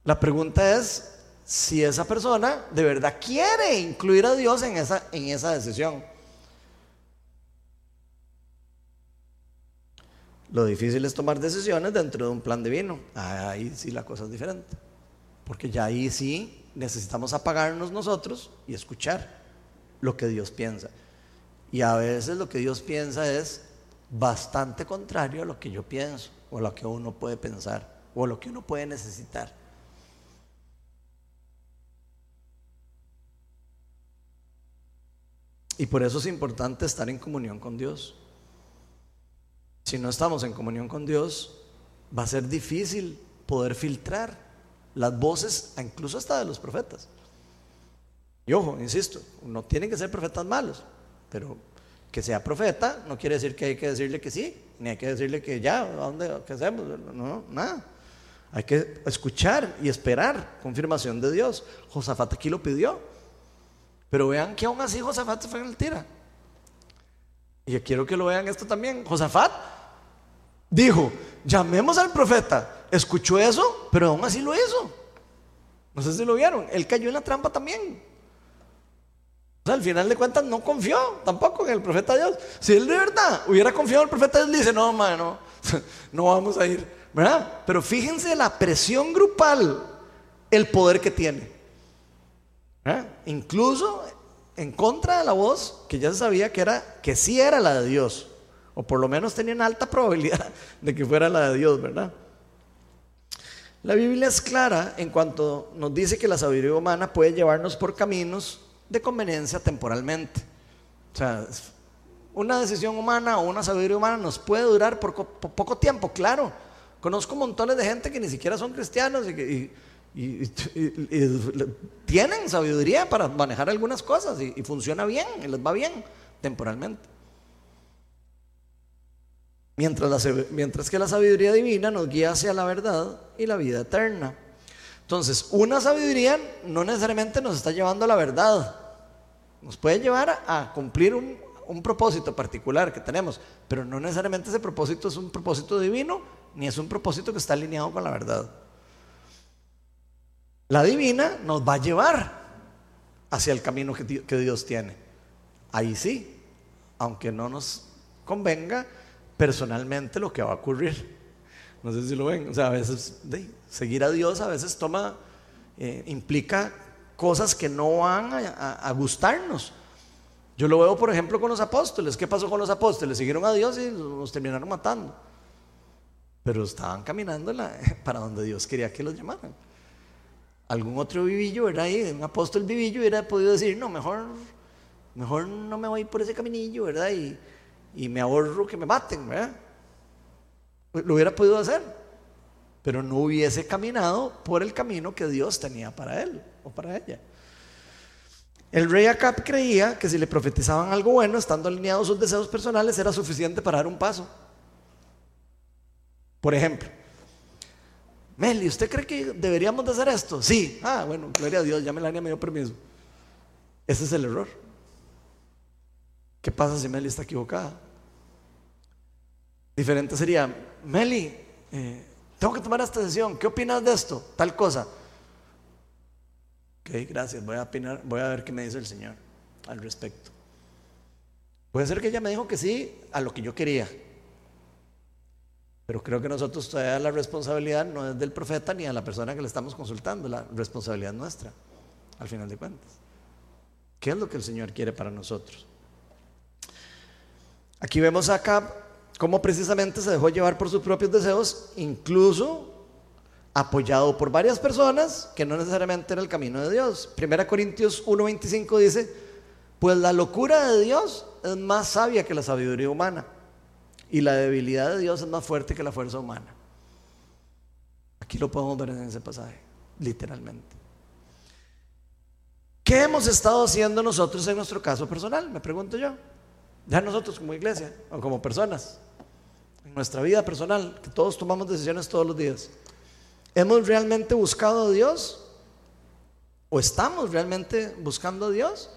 La pregunta es si esa persona de verdad quiere incluir a Dios en esa, en esa decisión. Lo difícil es tomar decisiones dentro de un plan divino. Ahí sí la cosa es diferente. Porque ya ahí sí necesitamos apagarnos nosotros y escuchar lo que Dios piensa. Y a veces lo que Dios piensa es bastante contrario a lo que yo pienso, o a lo que uno puede pensar, o lo que uno puede necesitar. Y por eso es importante estar en comunión con Dios. Si no estamos en comunión con Dios, va a ser difícil poder filtrar las voces, incluso hasta de los profetas. Y ojo, insisto, no tienen que ser profetas malos, pero que sea profeta no quiere decir que hay que decirle que sí, ni hay que decirle que ya, ¿a dónde, qué hacemos? No, nada. Hay que escuchar y esperar confirmación de Dios. Josafat aquí lo pidió. Pero vean que aún así Josafat fue en el tira. Y yo quiero que lo vean esto también. Josafat dijo, llamemos al profeta. Escuchó eso, pero aún así lo hizo. No sé si lo vieron. Él cayó en la trampa también. Al final de cuentas no confió tampoco en el profeta Dios. Si él de verdad hubiera confiado en el profeta Dios, le dice, no, hermano, no vamos a ir. ¿Verdad? Pero fíjense la presión grupal, el poder que tiene. Incluso en contra de la voz que ya se sabía que era que sí era la de Dios, o por lo menos tenían alta probabilidad de que fuera la de Dios, ¿verdad? La Biblia es clara en cuanto nos dice que la sabiduría humana puede llevarnos por caminos de conveniencia temporalmente. O sea, una decisión humana o una sabiduría humana nos puede durar por, poco tiempo, claro. Conozco montones de gente que ni siquiera son cristianos y, tienen sabiduría para manejar algunas cosas y, funciona bien, y les va bien temporalmente. Mientras, mientras que la sabiduría divina nos guía hacia la verdad y la vida eterna. Entonces, una sabiduría no necesariamente nos está llevando a la verdad, nos puede llevar a cumplir un, propósito particular que tenemos, pero no necesariamente ese propósito es un propósito divino, ni es un propósito que está alineado con la verdad. La divina nos va a llevar hacia el camino que, Dios tiene. Ahí sí, aunque no nos convenga personalmente lo que va a ocurrir. No sé si lo ven, o sea, a veces seguir a Dios a veces toma, eh, implica cosas que no van a, gustarnos. Yo lo veo, por ejemplo, con los apóstoles. ¿Qué pasó con los apóstoles? Siguieron a Dios y los terminaron matando. Pero estaban caminando para donde Dios quería que los llamaran. Algún otro vivillo, ¿verdad? un apóstol vivillo hubiera podido decir, no, mejor, mejor no me voy por ese caminillo, ¿verdad? Y, y me ahorro que me maten, ¿verdad? Lo hubiera podido hacer, pero no hubiese caminado por el camino que Dios tenía para él o para ella. El rey Acab creía que si le profetizaban algo bueno, estando alineados sus deseos personales, era suficiente para dar un paso. Por ejemplo, Meli, ¿usted cree que deberíamos de hacer esto? Sí. Ah, bueno, gloria a Dios, ya Melania me dio permiso. Ese es el error. ¿Qué pasa si Meli está equivocada? Diferente sería, Meli, eh, tengo que tomar esta decisión, ¿qué opinas de esto? Tal cosa. Ok, gracias. Voy a, opinar, voy a ver qué me dice el Señor al respecto. Puede ser que ella me dijo que sí a lo que yo quería. Pero creo que nosotros todavía la responsabilidad no es del profeta ni a la persona que le estamos consultando, la responsabilidad nuestra, al final de cuentas. ¿Qué es lo que el Señor quiere para nosotros? Aquí vemos acá cómo precisamente se dejó llevar por sus propios deseos, incluso apoyado por varias personas que no necesariamente era el camino de Dios. Primera Corintios 1:25 dice, pues la locura de Dios es más sabia que la sabiduría humana y la debilidad de Dios es más fuerte que la fuerza humana. Aquí lo podemos ver en ese pasaje, literalmente. ¿Qué hemos estado haciendo nosotros en nuestro caso personal? Me pregunto yo. Ya nosotros como iglesia o como personas, en nuestra vida personal, que todos tomamos decisiones todos los días. ¿Hemos realmente buscado a Dios? ¿O estamos realmente buscando a Dios,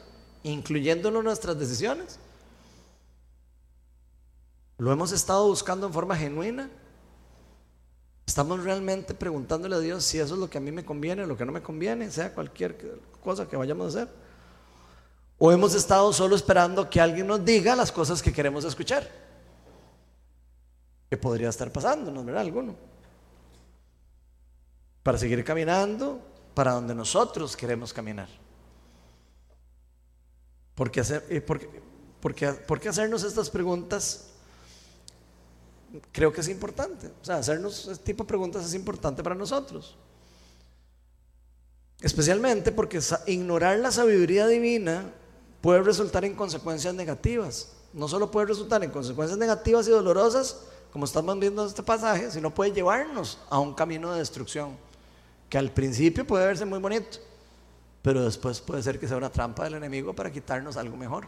incluyéndolo en nuestras decisiones? ¿Lo hemos estado buscando en forma genuina? ¿Estamos realmente preguntándole a Dios si eso es lo que a mí me conviene o lo que no me conviene, sea cualquier cosa que vayamos a hacer? ¿O hemos estado solo esperando que alguien nos diga las cosas que queremos escuchar? Que podría estar pasando, ¿no verdad? Alguno. Para seguir caminando para donde nosotros queremos caminar. ¿Por qué, hacer, por, por qué hacernos estas preguntas creo que es importante. O sea, hacernos este tipo de preguntas es importante para nosotros. Especialmente porque ignorar la sabiduría divina puede resultar en consecuencias negativas. No solo puede resultar en consecuencias negativas y dolorosas, como estamos viendo en este pasaje, sino puede llevarnos a un camino de destrucción, que al principio puede verse muy bonito, pero después puede ser que sea una trampa del enemigo para quitarnos algo mejor.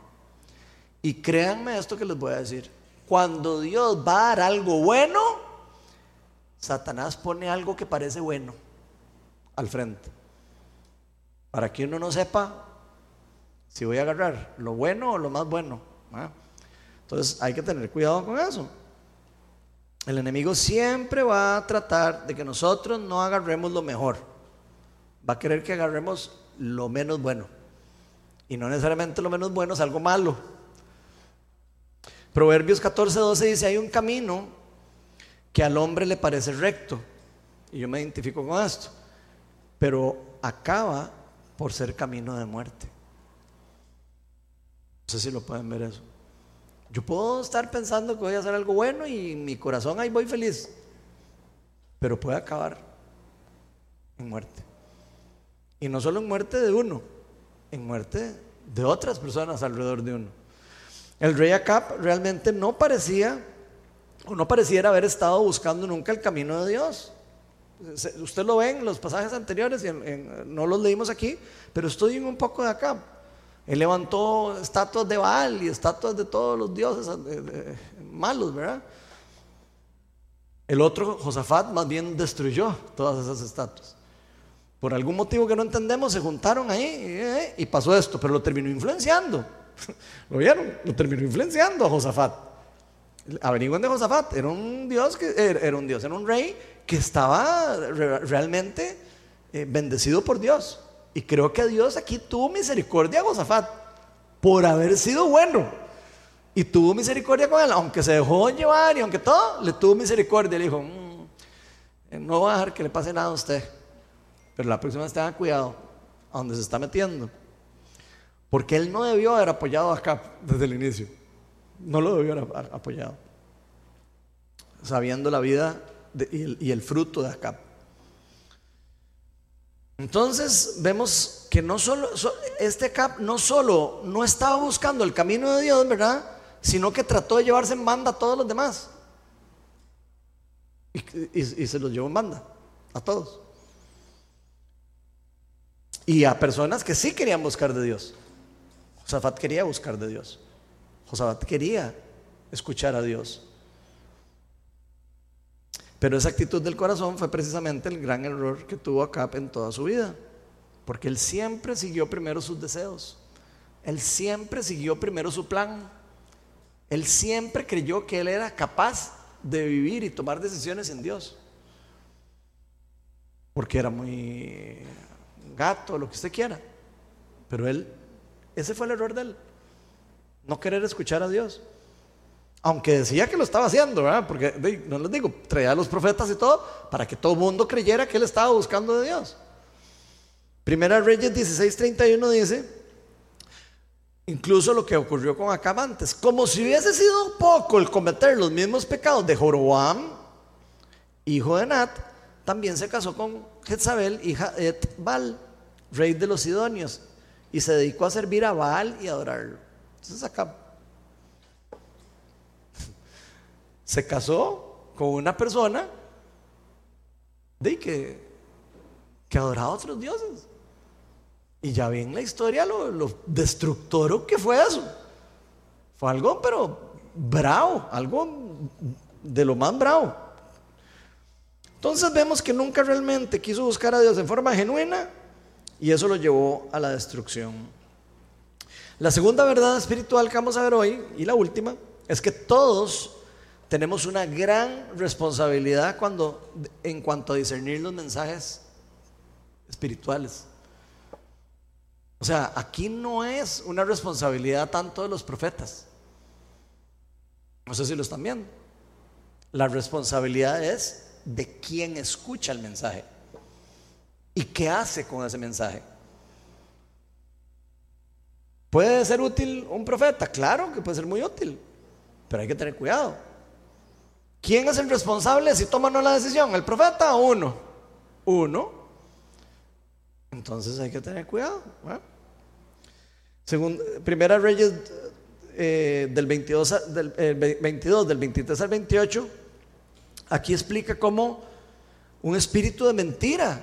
Y créanme esto que les voy a decir, cuando Dios va a dar algo bueno, Satanás pone algo que parece bueno al frente. Para que uno no sepa si voy a agarrar lo bueno o lo más bueno. Entonces hay que tener cuidado con eso. El enemigo siempre va a tratar de que nosotros no agarremos lo mejor. Va a querer que agarremos lo menos bueno. Y no necesariamente lo menos bueno es algo malo. Proverbios 14, 12 dice, hay un camino que al hombre le parece recto. Y yo me identifico con esto. Pero acaba por ser camino de muerte. No sé si lo pueden ver eso. Yo puedo estar pensando que voy a hacer algo bueno y mi corazón ahí voy feliz. Pero puede acabar en muerte. Y no solo en muerte de uno, en muerte de otras personas alrededor de uno. El rey Acab realmente no parecía o no pareciera haber estado buscando nunca el camino de Dios. Usted lo ve en los pasajes anteriores y no los leímos aquí, pero estudian un poco de Acab. Él levantó estatuas de Baal y estatuas de todos los dioses malos, ¿verdad? El otro, Josafat, más bien destruyó todas esas estatuas. Por algún motivo que no entendemos, se juntaron ahí eh, y pasó esto, pero lo terminó influenciando. ¿Lo vieron? Lo terminó influenciando a Josafat. Averigüen de Josafat. Era un dios, que, era un dios, era un rey que estaba realmente eh, bendecido por Dios. Y creo que Dios aquí tuvo misericordia a Josafat por haber sido bueno. Y tuvo misericordia con él, aunque se dejó llevar y aunque todo, le tuvo misericordia. Le dijo, mm, no va a dejar que le pase nada a usted. Pero la próxima vez tenga cuidado a donde se está metiendo. Porque él no debió haber apoyado a Acab desde el inicio. No lo debió haber apoyado. Sabiendo la vida y, el, fruto de Acab. Entonces vemos que no solo este Acab no solo no estaba buscando el camino de Dios, ¿verdad? Sino que trató de llevarse en banda a todos los demás. Y, y se los llevó en banda a todos. Y a personas que sí querían buscar de Dios. Josafat quería buscar de Dios. Josafat quería escuchar a Dios. Pero esa actitud del corazón fue precisamente el gran error que tuvo Acab en toda su vida. Porque él siempre siguió primero sus deseos. Él siempre siguió primero su plan. Él siempre creyó que él era capaz de vivir y tomar decisiones en Dios. Porque era muy gato, lo que usted quiera. Pero él ese fue el error de él. no querer escuchar a Dios. Aunque decía que lo estaba haciendo, ¿verdad? Porque no les digo, traía a los profetas y todo para que todo el mundo creyera que él estaba buscando de Dios. Primera Reyes 16:31 dice, incluso lo que ocurrió con Acab antes, como si hubiese sido poco el cometer los mismos pecados de Joroboam, hijo de Nat, también se casó con Jezabel, hija de Baal, rey de los Sidonios, y se dedicó a servir a Baal y adorarlo. Entonces Acab se casó con una persona de que, que adoraba a otros dioses. Y ya vi en la historia lo, lo que fue eso. Fue algo, pero bravo, algo de lo más bravo. Entonces vemos que nunca realmente quiso buscar a Dios en forma genuina y eso lo llevó a la destrucción. La segunda verdad espiritual que vamos a ver hoy, y la última, es que todos tenemos una gran responsabilidad cuando, en cuanto a discernir los mensajes espirituales. O sea, aquí no es una responsabilidad tanto de los profetas. No sé si lo están viendo. La responsabilidad es de quien escucha el mensaje y qué hace con ese mensaje. ¿Puede ser útil un profeta? Claro que puede ser muy útil, pero hay que tener cuidado. ¿Quién es el responsable si toma no la decisión? ¿El profeta o uno? Uno. Entonces hay que tener cuidado. Según Primera Reyes eh, del, 22, del 22, eh, del 23 al 28, aquí explica cómo un espíritu de mentira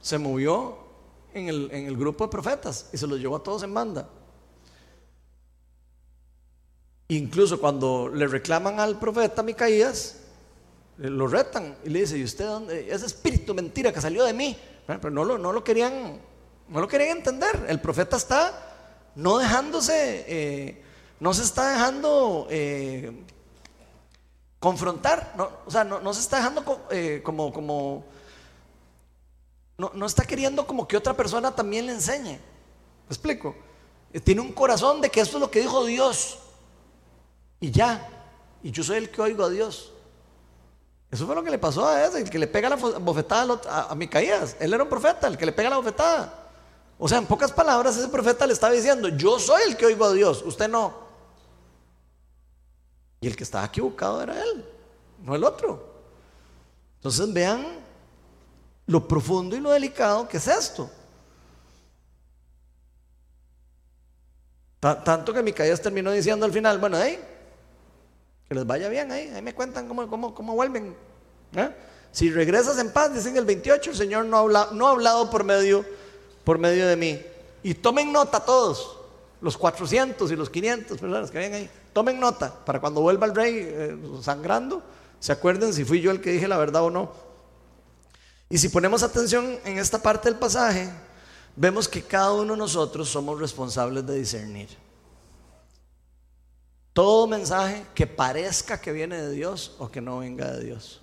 se movió en el, en el grupo de profetas y se los llevó a todos en banda. Incluso cuando le reclaman al profeta Micaías, eh, lo retan y le dice, ¿y usted dónde? Ese espíritu mentira que salió de mí. Pero no lo, no lo querían, no lo querían entender. El profeta está no dejándose, eh, no se está dejando eh, confrontar, no, o sea, no, se está dejando como, como, no, no, está queriendo como que otra persona también le enseñe. ¿Me explico? Tiene un corazón de que esto es lo que dijo Dios. Y ya. Y yo soy el que oigo a Dios. Eso fue lo que le pasó a ese, el que le pega la bofetada a, Micaías. Él era un profeta, el que le pega la bofetada. O sea, en pocas palabras, ese profeta le estaba diciendo: Yo soy el que oigo a Dios, usted no. Y el que estaba equivocado era él, no el otro. Entonces vean lo profundo y lo delicado que es esto. Tanto que Micaías terminó diciendo al final: Bueno, hey, que les vaya bien ahí. Ahí me cuentan cómo, cómo, cómo vuelven. ¿eh? Si regresas en paz, dicen el 28, el Señor no ha, no ha hablado por medio, por medio de mí. Y tomen nota todos, los 400 y los 500 personas que ven ahí. Tomen nota para cuando vuelva el rey eh, sangrando, se acuerden si fui yo el que dije la verdad o no. Y si ponemos atención en esta parte del pasaje, vemos que cada uno de nosotros somos responsables de discernir. Todo mensaje que parezca que viene de Dios o que no venga de Dios.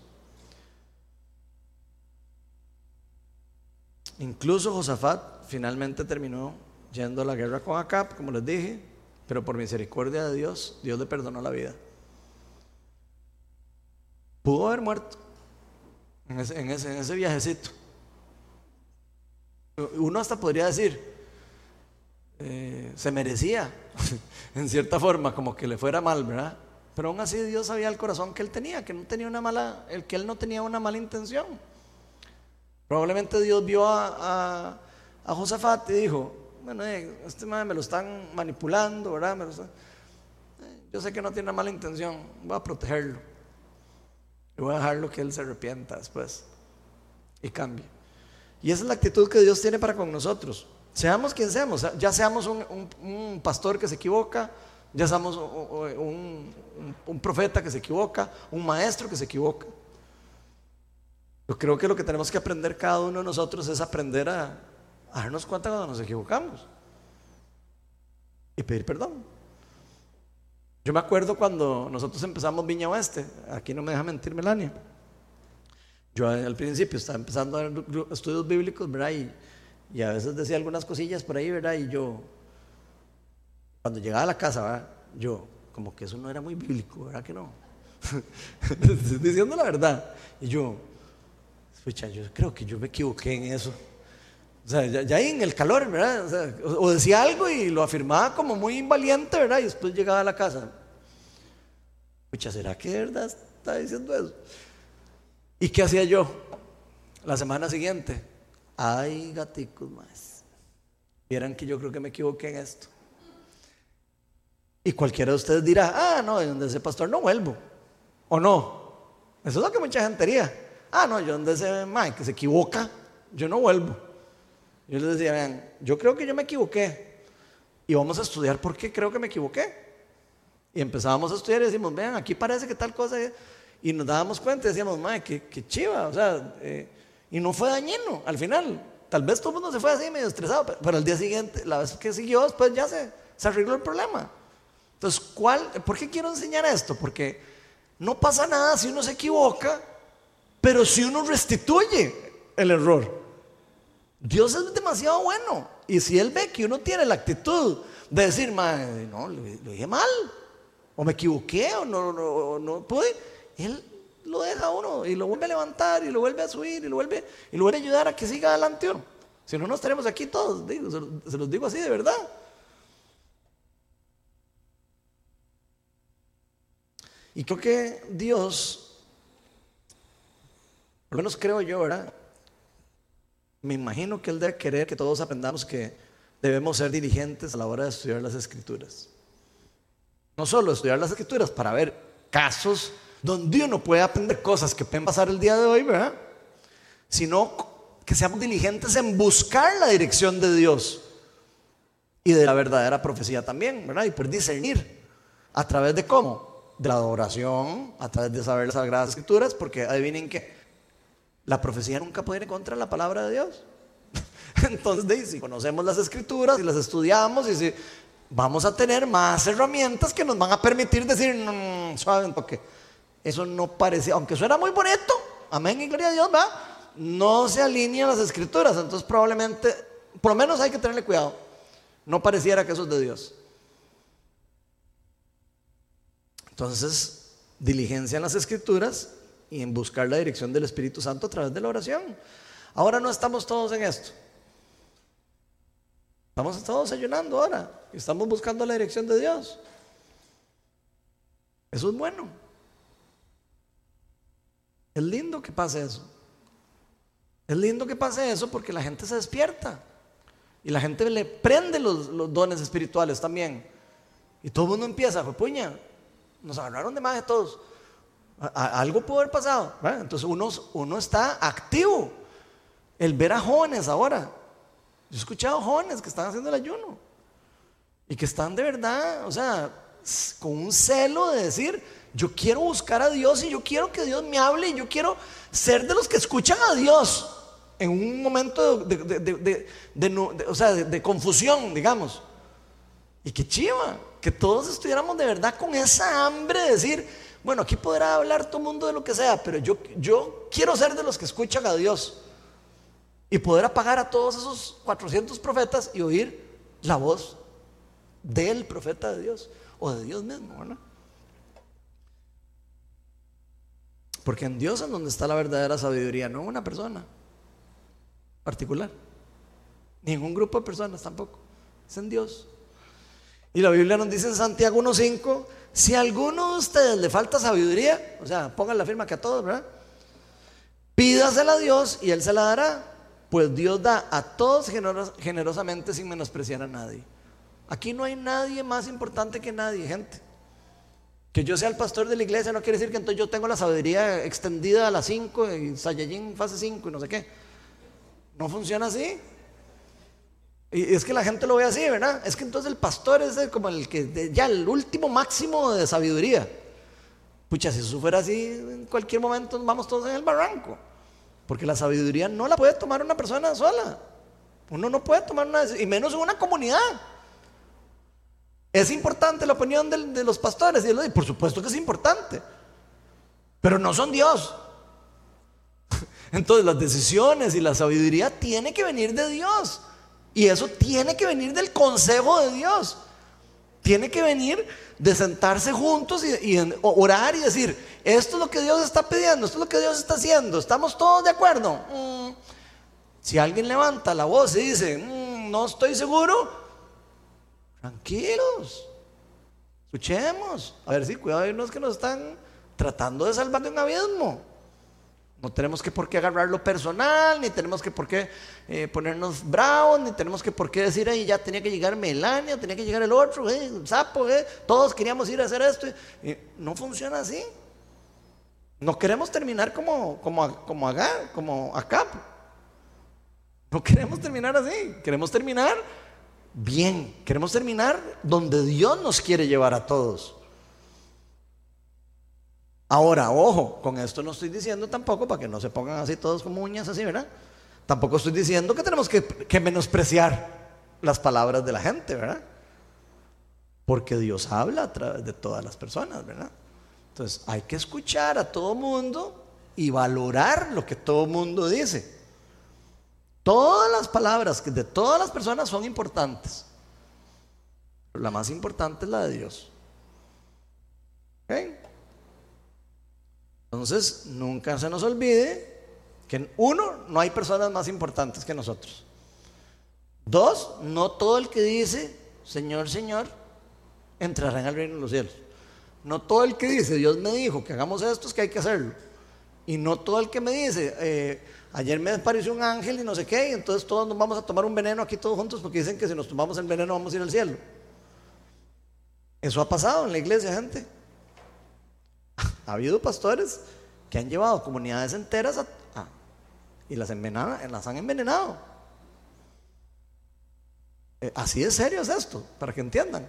Incluso Josafat finalmente terminó yendo a la guerra con Acab, como les dije, pero por misericordia de Dios, Dios le perdonó la vida. Pudo haber muerto en ese, viajecito. Uno hasta podría decir, eh, se merecía en cierta forma, como que le fuera mal, ¿verdad? Pero aún así Dios sabía el corazón que él tenía, que no tenía una mala, el que él no tenía una mala intención. Probablemente Dios vio a, Josafat y dijo, bueno, eh, este madre me lo están manipulando, ¿verdad? Eh, yo sé que no tiene una mala intención, voy a protegerlo. Y voy a dejarlo que él se arrepienta después y cambie. Y esa es la actitud que Dios tiene para con nosotros. Seamos quien seamos, ya seamos un, pastor que se equivoca, ya seamos un, profeta que se equivoca, un maestro que se equivoca. Yo creo que lo que tenemos que aprender cada uno de nosotros es aprender a, darnos cuenta cuando nos equivocamos y pedir perdón. Yo me acuerdo cuando nosotros empezamos Viña Oeste, aquí no me deja mentir Melania. Yo al principio estaba empezando a dar estudios bíblicos, ¿verdad? Y, y a veces decía algunas cosillas por ahí, ¿verdad? Y yo, Cuando llegaba a la casa, ¿verdad? yo, como que eso no era muy bíblico, ¿verdad que no? Estoy diciendo la verdad. Y yo, escucha, yo creo que yo me equivoqué en eso. O sea, ya, ahí en el calor, ¿verdad? O, decía algo y lo afirmaba como muy valiente, ¿verdad? Y después llegaba a la casa. Escucha, ¿será que de verdad está diciendo eso? ¿Y qué hacía yo? La semana siguiente, ay, gaticos más. Vieran que yo creo que me equivoqué en esto. Y cualquiera de ustedes dirá, ah, no, de donde ese pastor no vuelvo. ¿O no? Eso es lo que mucha gente diría. Ah, no, yo donde ese Mike que se equivoca, yo no vuelvo. Yo les decía, vean, yo creo que yo me equivoqué. Y vamos a estudiar por qué creo que me equivoqué. Y empezábamos a estudiar y decimos, vean, aquí parece que tal cosa Y nos dábamos cuenta y decíamos, Mike, qué, chiva. O sea, eh, y no fue dañino al final. Tal vez todo el mundo se fue así medio estresado, pero, al día siguiente, la vez que siguió, después ya se, arregló el problema. Entonces, ¿cuál, ¿por qué quiero enseñar esto? Porque no pasa nada si uno se equivoca, pero si uno restituye el error. Dios es demasiado bueno. Y si Él ve que uno tiene la actitud de decir, no, lo, dije mal, o me equivoqué, o no, no, no pude, Él lo deja uno y lo vuelve a levantar y lo vuelve a subir y lo vuelve, y lo vuelve a ayudar a que siga adelante uno. Si no, no estaremos aquí todos, se los digo así de verdad. Y creo que Dios, por lo menos creo yo, ¿verdad? Me imagino que Él debe querer que todos aprendamos que debemos ser diligentes a la hora de estudiar las escrituras. No solo estudiar las escrituras para ver casos donde uno puede aprender cosas que pueden pasar el día de hoy, ¿verdad? Sino que seamos diligentes en buscar la dirección de Dios y de la verdadera profecía también, ¿verdad? Y por discernir a través de cómo? de la adoración, a través de saber las sagradas escrituras, porque adivinen que la profecía nunca puede ir contra la palabra de Dios. Entonces, si conocemos las escrituras y las estudiamos, y si vamos a tener más herramientas que nos van a permitir decir, no, suave, porque eso no parecía, aunque suena muy bonito, amén y gloria a Dios, va, no se alinea las escrituras. Entonces, probablemente, por lo menos hay que tenerle cuidado. No pareciera que eso es de Dios. Entonces, diligencia en las escrituras y en buscar la dirección del Espíritu Santo a través de la oración. Ahora no estamos todos en esto. Estamos todos ayunando ahora. Estamos buscando la dirección de Dios. Eso es bueno. Es lindo que pase eso. Es lindo que pase eso porque la gente se despierta. Y la gente le prende los, dones espirituales también. Y todo el mundo empieza, pues puña, nos agarraron de más de todos. algo pudo haber pasado. Entonces uno, uno está activo. El ver a jóvenes ahora. Yo he escuchado jóvenes que están haciendo el ayuno. Y que están de verdad, o sea, con un celo de decir, yo quiero buscar a Dios y yo quiero que Dios me hable y yo quiero ser de los que escuchan a Dios en un momento de, o sea, de confusión, digamos. Y qué chiva que todos estuviéramos de verdad con esa hambre de decir, bueno, aquí podrá hablar todo el mundo de lo que sea, pero yo, yo quiero ser de los que escuchan a Dios y poder apagar a todos esos 400 profetas y oír la voz del profeta de Dios o de Dios mismo, ¿no? Porque en Dios es donde está la verdadera sabiduría, no en una persona particular, ni en un grupo de personas tampoco, es en Dios. Y la Biblia nos dice en Santiago 1.5, si a alguno de ustedes le falta sabiduría, o sea, pongan la firma que a todos, ¿verdad? Pídasela a Dios y Él se la dará, pues Dios da a todos generosamente sin menospreciar a nadie. Aquí no hay nadie más importante que nadie, gente. Que yo sea el pastor de la iglesia no quiere decir que entonces yo tengo la sabiduría extendida a las 5 y Saiyajin fase 5 y no sé qué. No funciona así. Y es que la gente lo ve así, ¿verdad? Es que entonces el pastor es como el que ya el último máximo de sabiduría. Pucha, si eso fuera así, en cualquier momento vamos todos en el barranco. Porque la sabiduría no la puede tomar una persona sola. Uno no puede tomar una, y menos en una comunidad. Es importante la opinión de, los pastores, y por supuesto que es importante, pero no son Dios. Entonces las decisiones y la sabiduría tiene que venir de Dios. Y eso tiene que venir del consejo de Dios. Tiene que venir de sentarse juntos y, orar y decir, esto es lo que Dios está pidiendo, esto es lo que Dios está haciendo, ¿estamos todos de acuerdo? Mm. Si alguien levanta la voz y dice, mm, no estoy seguro, tranquilos, escuchemos, a ver si cuidado de unos que nos están tratando de salvar de un abismo. No tenemos que por qué agarrarlo personal, ni tenemos que por qué eh, ponernos bravos, ni tenemos que por qué decir, ahí ya tenía que llegar Melania, tenía que llegar el otro, eh, sapo, eh, todos queríamos ir a hacer esto. no funciona así. No queremos terminar como, como, como, acá, como acá. No queremos terminar así, queremos terminar bien, queremos terminar donde Dios nos quiere llevar a todos. Ahora, ojo, con esto no estoy diciendo tampoco para que no se pongan así todos como uñas así, ¿verdad? Tampoco estoy diciendo que tenemos que, menospreciar las palabras de la gente, ¿verdad? Porque Dios habla a través de todas las personas, ¿verdad? Entonces hay que escuchar a todo mundo y valorar lo que todo mundo dice. Todas las palabras de todas las personas son importantes. Pero la más importante es la de Dios. Entonces, nunca se nos olvide que uno, no hay personas más importantes que nosotros. Dos, no todo el que dice, Señor, Señor, entrará en el reino de los cielos. No todo el que dice, Dios me dijo que hagamos esto, es que hay que hacerlo. Y no todo el que me dice, eh, ayer me apareció un ángel y no sé qué, y entonces todos nos vamos a tomar un veneno aquí todos juntos porque dicen que si nos tomamos el veneno vamos a ir al cielo. Eso ha pasado en la iglesia, gente. Ha habido pastores que han llevado comunidades enteras y las, las han envenenado. Eh, así de serio es esto, para que entiendan.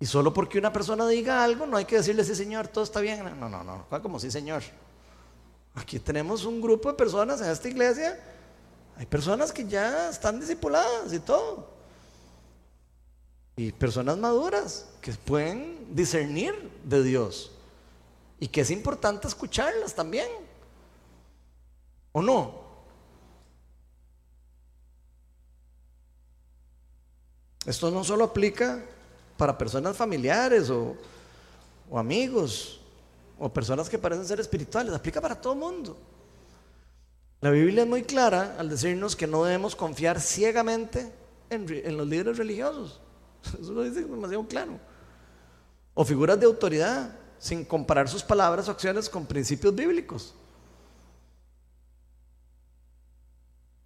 Y solo porque una persona diga algo, no hay que decirle, sí, señor, todo está bien. No, no, no, como sí, señor. Aquí tenemos un grupo de personas en esta iglesia. Hay personas que ya están discipuladas y todo. Y personas maduras que pueden discernir de Dios. Y que es importante escucharlas también. ¿O no? Esto no solo aplica para personas familiares o, amigos o personas que parecen ser espirituales, aplica para todo el mundo. La Biblia es muy clara al decirnos que no debemos confiar ciegamente en los líderes religiosos. Eso lo dice demasiado claro. O figuras de autoridad, sin comparar sus palabras o acciones con principios bíblicos.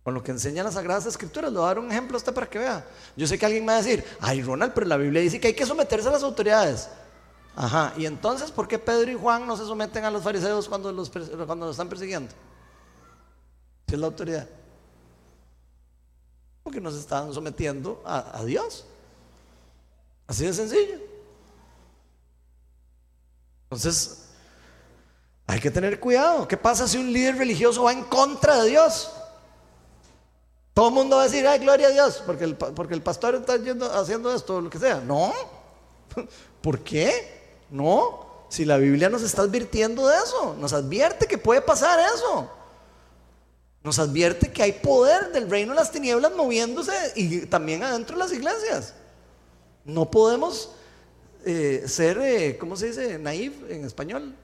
Con lo que enseñan las Sagradas Escrituras. Le voy a dar un ejemplo a usted para que vea. Yo sé que alguien me va a decir, ay Ronald, pero la Biblia dice que hay que someterse a las autoridades. Ajá, y entonces, ¿por qué Pedro y Juan no se someten a los fariseos cuando los, cuando los están persiguiendo? Si es la autoridad. Porque no se están sometiendo a Dios. Así de sencillo. Entonces, hay que tener cuidado. ¿Qué pasa si un líder religioso va en contra de Dios? Todo el mundo va a decir, ay, gloria a Dios, porque el, porque el pastor está haciendo esto o lo que sea. No. ¿Por qué? No. Si la Biblia nos está advirtiendo de eso, nos advierte que puede pasar eso. Nos advierte que hay poder del reino de las tinieblas moviéndose y también adentro de las iglesias. No podemos eh, ser, eh, ¿cómo se dice? Naif en español.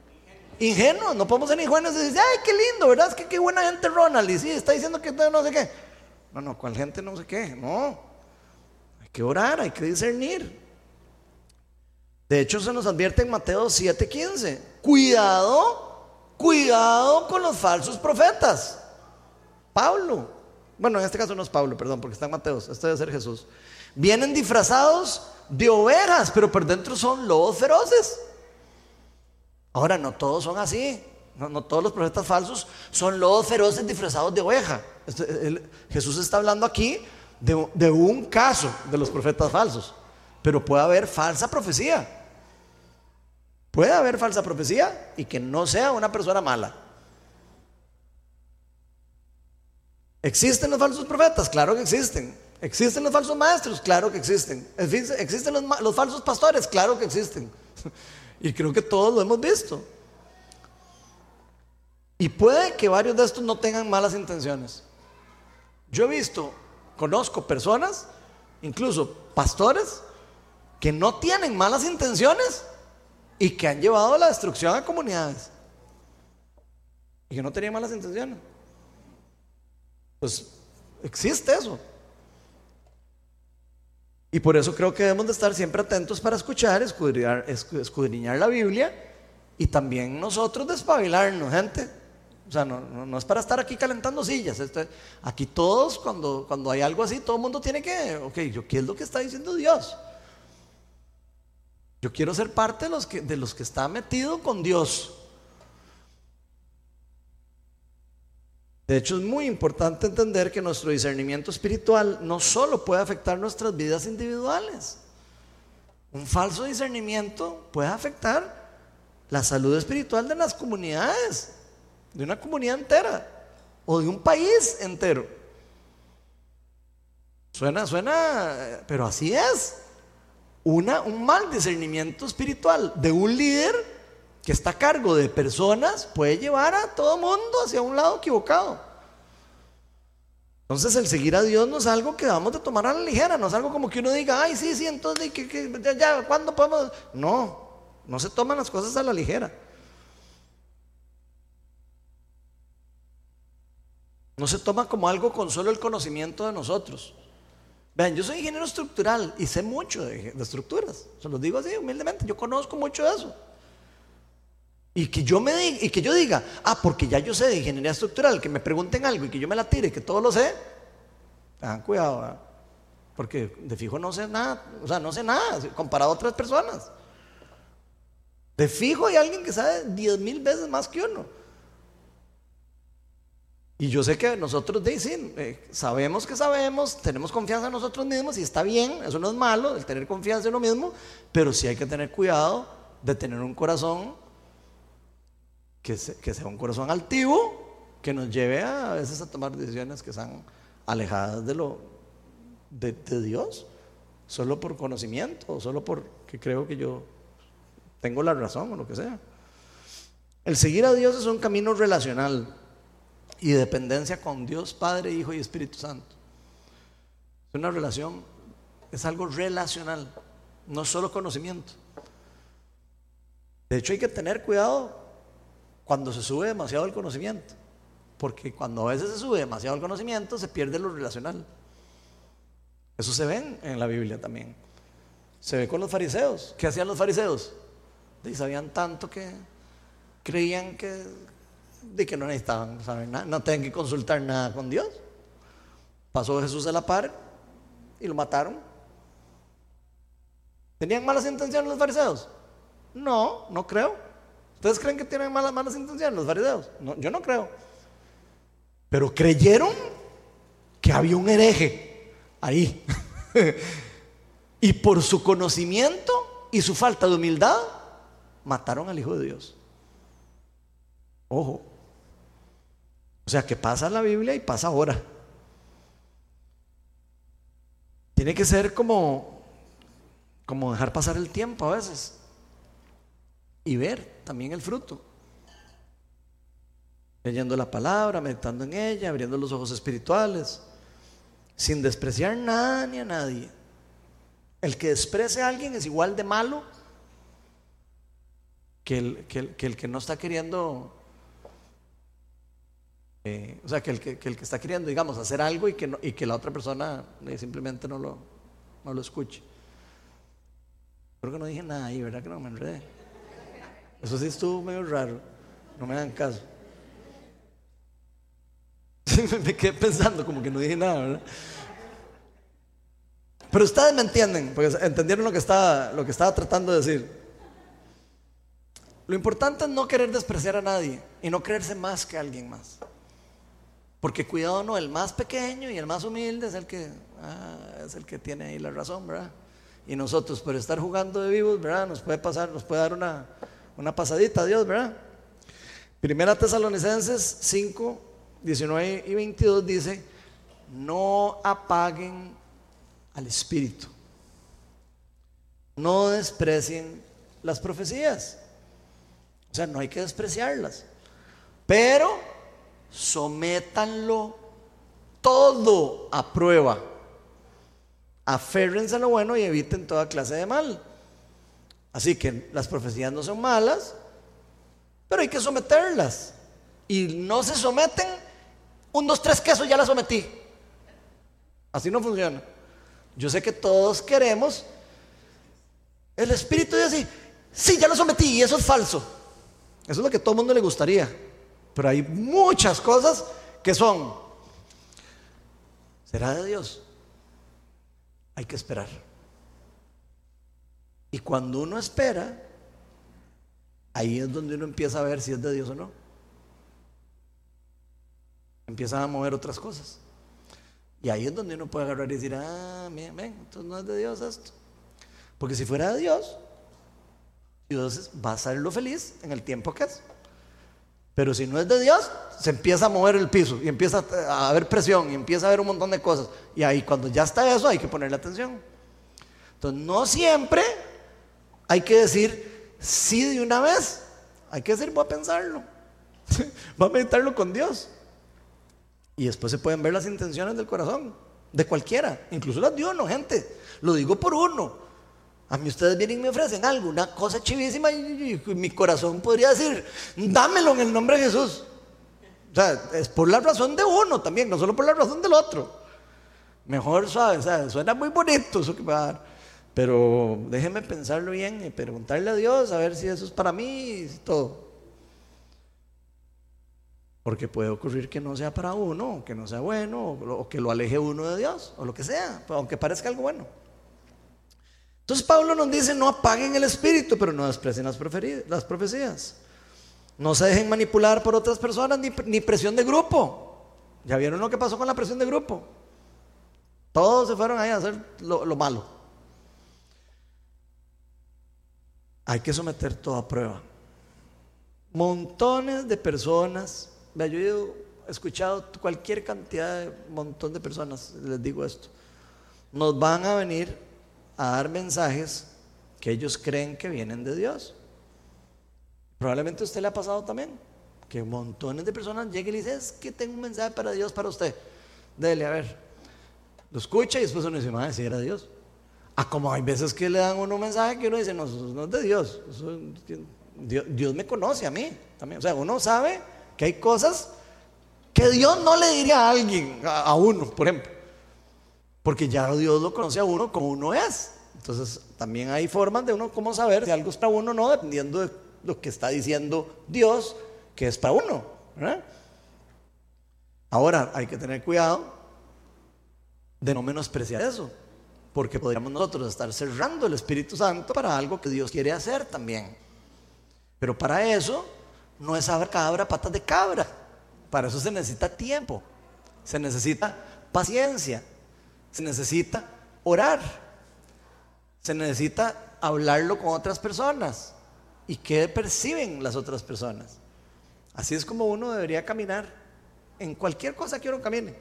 Ingenuos, no podemos ser ingenuos y decir, ay, qué lindo, ¿verdad? Es que qué buena gente Ronald. Y sí, está diciendo que no sé qué. No, no, ¿cuál gente no sé qué? No. Hay que orar, hay que discernir. De hecho, se nos advierte en Mateo 7:15. Cuidado, cuidado con los falsos profetas. Pablo. Bueno, en este caso no es Pablo, perdón, porque está en Mateo. Este debe ser Jesús. Vienen disfrazados de ovejas, pero por dentro son lobos feroces. Ahora, no todos son así. No, todos los profetas falsos son lobos feroces disfrazados de oveja. Jesús está hablando aquí de un caso de los profetas falsos. Pero puede haber falsa profecía. Puede haber falsa profecía y que no sea una persona mala. ¿Existen los falsos profetas? Claro que existen. ¿Existen los falsos maestros? Claro que existen. ¿Existen los, falsos pastores? Claro que existen. Y creo que todos lo hemos visto. Y puede que varios de estos no tengan malas intenciones. Yo he visto, conozco personas incluso pastores que no tienen malas intenciones y que han llevado la destrucción a comunidades. Y que no tenían malas intenciones. Pues existe eso. Y por eso creo que debemos de estar siempre atentos para escuchar, escudriñar, escudriñar la Biblia y también nosotros despabilarnos, gente. O sea, no, es para estar aquí calentando sillas. Este, aquí todos, cuando, cuando hay algo así, todo el mundo tiene que, ok, yo, ¿qué es lo que está diciendo Dios? Yo quiero ser parte de los que, de los que está metido con Dios. De hecho, es muy importante entender que nuestro discernimiento espiritual no solo puede afectar nuestras vidas individuales. Un falso discernimiento puede afectar la salud espiritual de las comunidades, de una comunidad entera o de un país entero. Suena, suena, pero así es. Una, un mal discernimiento espiritual de un líder que está a cargo de personas puede llevar a todo mundo hacia un lado equivocado. Entonces el seguir a Dios no es algo que vamos a tomar a la ligera, no es algo como que uno diga, ay, sí, sí, entonces, ya, ¿cuándo podemos? No, no se toman las cosas a la ligera. No se toma como algo con solo el conocimiento de nosotros. Vean, yo soy ingeniero estructural y sé mucho de, de estructuras. Se los digo así humildemente, yo conozco mucho de eso. Y que yo me y que yo diga, ah, porque ya yo sé de ingeniería estructural, que me pregunten algo y que yo me la tire, que todo lo sé, tengan cuidado, porque de fijo no sé nada, o sea, no sé nada comparado a otras personas. De fijo hay alguien que sabe diez mil veces más que uno. Y yo sé que nosotros de eh, sabemos que sabemos, tenemos confianza en nosotros mismos y está bien, eso no es malo, el tener confianza en uno mismo, pero sí hay que tener cuidado de tener un corazón que, sea un corazón altivo que nos lleve a, veces a tomar decisiones que sean alejadas de lo de, Dios, solo por conocimiento, solo porque creo que yo tengo la razón o lo que sea. El seguir a Dios es un camino relacional y de dependencia con Dios, Padre, Hijo y Espíritu Santo. Una relación, es algo relacional, no solo conocimiento. De hecho, hay que tener cuidado cuando se sube demasiado el conocimiento. Porque cuando a veces se sube demasiado el conocimiento, se pierde lo relacional. Eso se ve en la Biblia también. Se ve con los fariseos. ¿Qué hacían los fariseos? Y sabían tanto que creían que, de que no necesitaban saber nada, no tenían que consultar nada con Dios. Pasó Jesús a la par y lo mataron. ¿Tenían malas intenciones los fariseos? No, no creo. ¿Ustedes creen que tienen malas, malas intenciones los fariseos? No, yo no creo. Pero creyeron que había un hereje ahí. y por su conocimiento y su falta de humildad, mataron al Hijo de Dios. Ojo. O sea que pasa la Biblia y pasa ahora. Tiene que ser como, como dejar pasar el tiempo a veces y ver también el fruto. Leyendo la palabra, meditando en ella, abriendo los ojos espirituales, sin despreciar nada ni a nadie. El que desprecia a alguien es igual de malo que, el, que, no está queriendo, eh, o sea, que el que, el que está queriendo, digamos, hacer algo y que, y que la otra persona eh, simplemente no lo, no lo escuche. Creo que no dije nada ahí, ¿verdad que no me enredé? Eso sí estuvo medio raro. No me dan caso. me quedé pensando como que no dije nada, ¿verdad? Pero ustedes me entienden, porque entendieron lo que estaba, lo que estaba tratando de decir. Lo importante es no querer despreciar a nadie y no creerse más que alguien más. Porque cuidado no, el más pequeño y el más humilde es el que, ah, es el que tiene ahí la razón, ¿verdad? Y nosotros por estar jugando de vivos, ¿verdad? Nos puede pasar, nos puede dar una, una pasadita a Dios, ¿verdad? Primera Tesalonicenses 5, 19 y 22 dice, no apaguen al Espíritu, no desprecien las profecías, o sea, no hay que despreciarlas, pero sométanlo todo a prueba. Aférrense a lo bueno y eviten toda clase de mal. Así que las profecías no son malas, pero hay que someterlas. Y no se someten, un, dos, tres quesos, ya las sometí. Así no funciona. Yo sé que todos queremos. El Espíritu dice así, sí, ya lo sometí y eso es falso. Eso es lo que todo el mundo le gustaría. Pero hay muchas cosas que son, ¿será de Dios? Hay que esperar. Y cuando uno espera, ahí es donde uno empieza a ver si es de Dios o no. Empiezan a mover otras cosas. Y ahí es donde uno puede agarrar y decir, ah, ven, entonces no es de Dios esto. Porque si fuera de Dios, Dios va a hacerlo feliz en el tiempo que es. Pero si no es de Dios, se empieza a mover el piso y empieza a haber presión y empieza a haber un montón de cosas. Y ahí cuando ya está eso hay que ponerle atención. Entonces no siempre hay que decir sí de una vez. Hay que decir, voy a pensarlo. voy a meditarlo con Dios. Y después se pueden ver las intenciones del corazón, de cualquiera, incluso las de uno, gente. Lo digo por uno. A mí ustedes vienen y me ofrecen algo, una cosa chivísima, y, mi corazón podría decir, dámelo en el nombre de Jesús. O sea, es por la razón de uno también, no solo por la razón del otro. Mejor suave, o sea, suena muy bonito eso que va a dar. Pero déjenme pensarlo bien y preguntarle a Dios a ver si eso es para mí y todo. Porque puede ocurrir que no sea para uno, que no sea bueno, o, que lo aleje uno de Dios, o lo que sea, aunque parezca algo bueno. Entonces Pablo nos dice, no apaguen el espíritu, pero no desprecien las, profecías. No se dejen manipular por otras personas ni, presión de grupo. ¿Ya vieron lo que pasó con la presión de grupo? Todos se fueron ahí a hacer lo, malo. Hay que someter toda prueba. Montones de personas yo he escuchado cualquier cantidad de montón de personas, les digo esto, nos van a venir a dar mensajes que ellos creen que vienen de Dios. Probablemente a usted le ha pasado también, que montones de personas lleguen y dicen, es que tengo un mensaje para Dios para usted. Dele, a ver. Lo escucha y después uno dice, madre, si era Dios. Ah, como hay veces que le dan uno un mensaje que uno dice, no, eso no es de. Dios. Dios me conoce a mí también. O sea, uno sabe que hay cosas que Dios no le diría a alguien, a, uno, por ejemplo. Porque ya Dios lo conoce a uno como uno es. Entonces, también hay formas de uno cómo saber si algo es para uno o no, dependiendo de lo que está diciendo Dios que es para uno. Ahora, hay que tener cuidado de no menospreciar eso, porque podríamos nosotros estar cerrando el Espíritu Santo para algo que Dios quiere hacer también. Pero para eso no es cabra patas de cabra. Para eso se necesita tiempo, se necesita paciencia, se necesita orar, se necesita hablarlo con otras personas y qué perciben las otras personas. Así es como uno debería caminar en cualquier cosa que uno camine.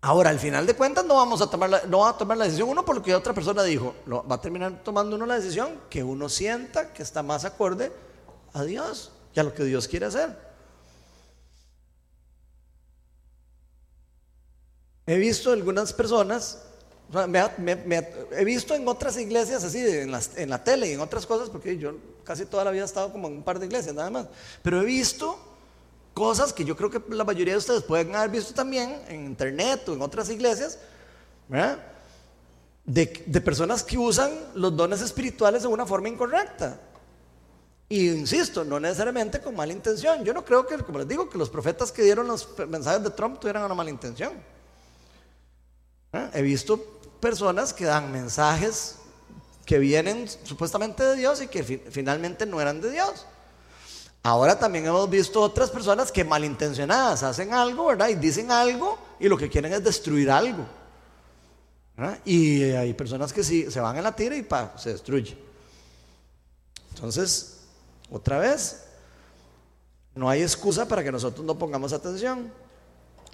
Ahora, al final de cuentas, no vamos a tomar la, no a tomar la decisión uno por lo que otra persona dijo. va a terminar tomando uno la decisión que uno sienta que está más acorde a Dios y a lo que Dios quiere hacer. He visto algunas personas, he visto en otras iglesias así, en, en la tele y en otras cosas, porque yo casi toda la vida he estado como en un par de iglesias nada más, pero he visto Cosas que yo creo que la mayoría de ustedes pueden haber visto también en internet o en otras iglesias, De, de, personas que usan los dones espirituales de una forma incorrecta. Y insisto, no necesariamente con mala intención. Yo no creo que, como les digo, que los profetas que dieron los mensajes de Trump tuvieran una mala intención. He visto personas que dan mensajes que vienen supuestamente de Dios y que finalmente no eran de Dios. Ahora también hemos visto otras personas que malintencionadas hacen algo, ¿verdad? Y dicen algo y lo que quieren es destruir algo. Y hay personas que sí, se van en la tira y pa, se destruye. Entonces, otra vez, no hay excusa para que nosotros no pongamos atención.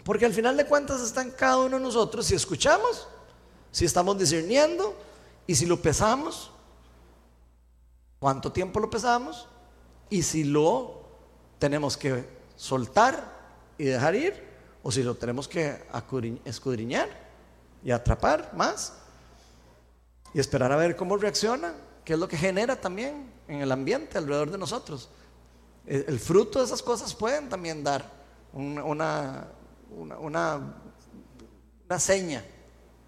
Porque al final de cuentas está en cada uno de nosotros si escuchamos, si estamos discerniendo y si lo pesamos. ¿Cuánto tiempo lo pesamos? y si lo tenemos que soltar y dejar ir o si lo tenemos que escudriñar y atrapar más y esperar a ver cómo reacciona, qué es lo que genera también en el ambiente alrededor de nosotros. El, fruto de esas cosas pueden también dar una, una, una, una seña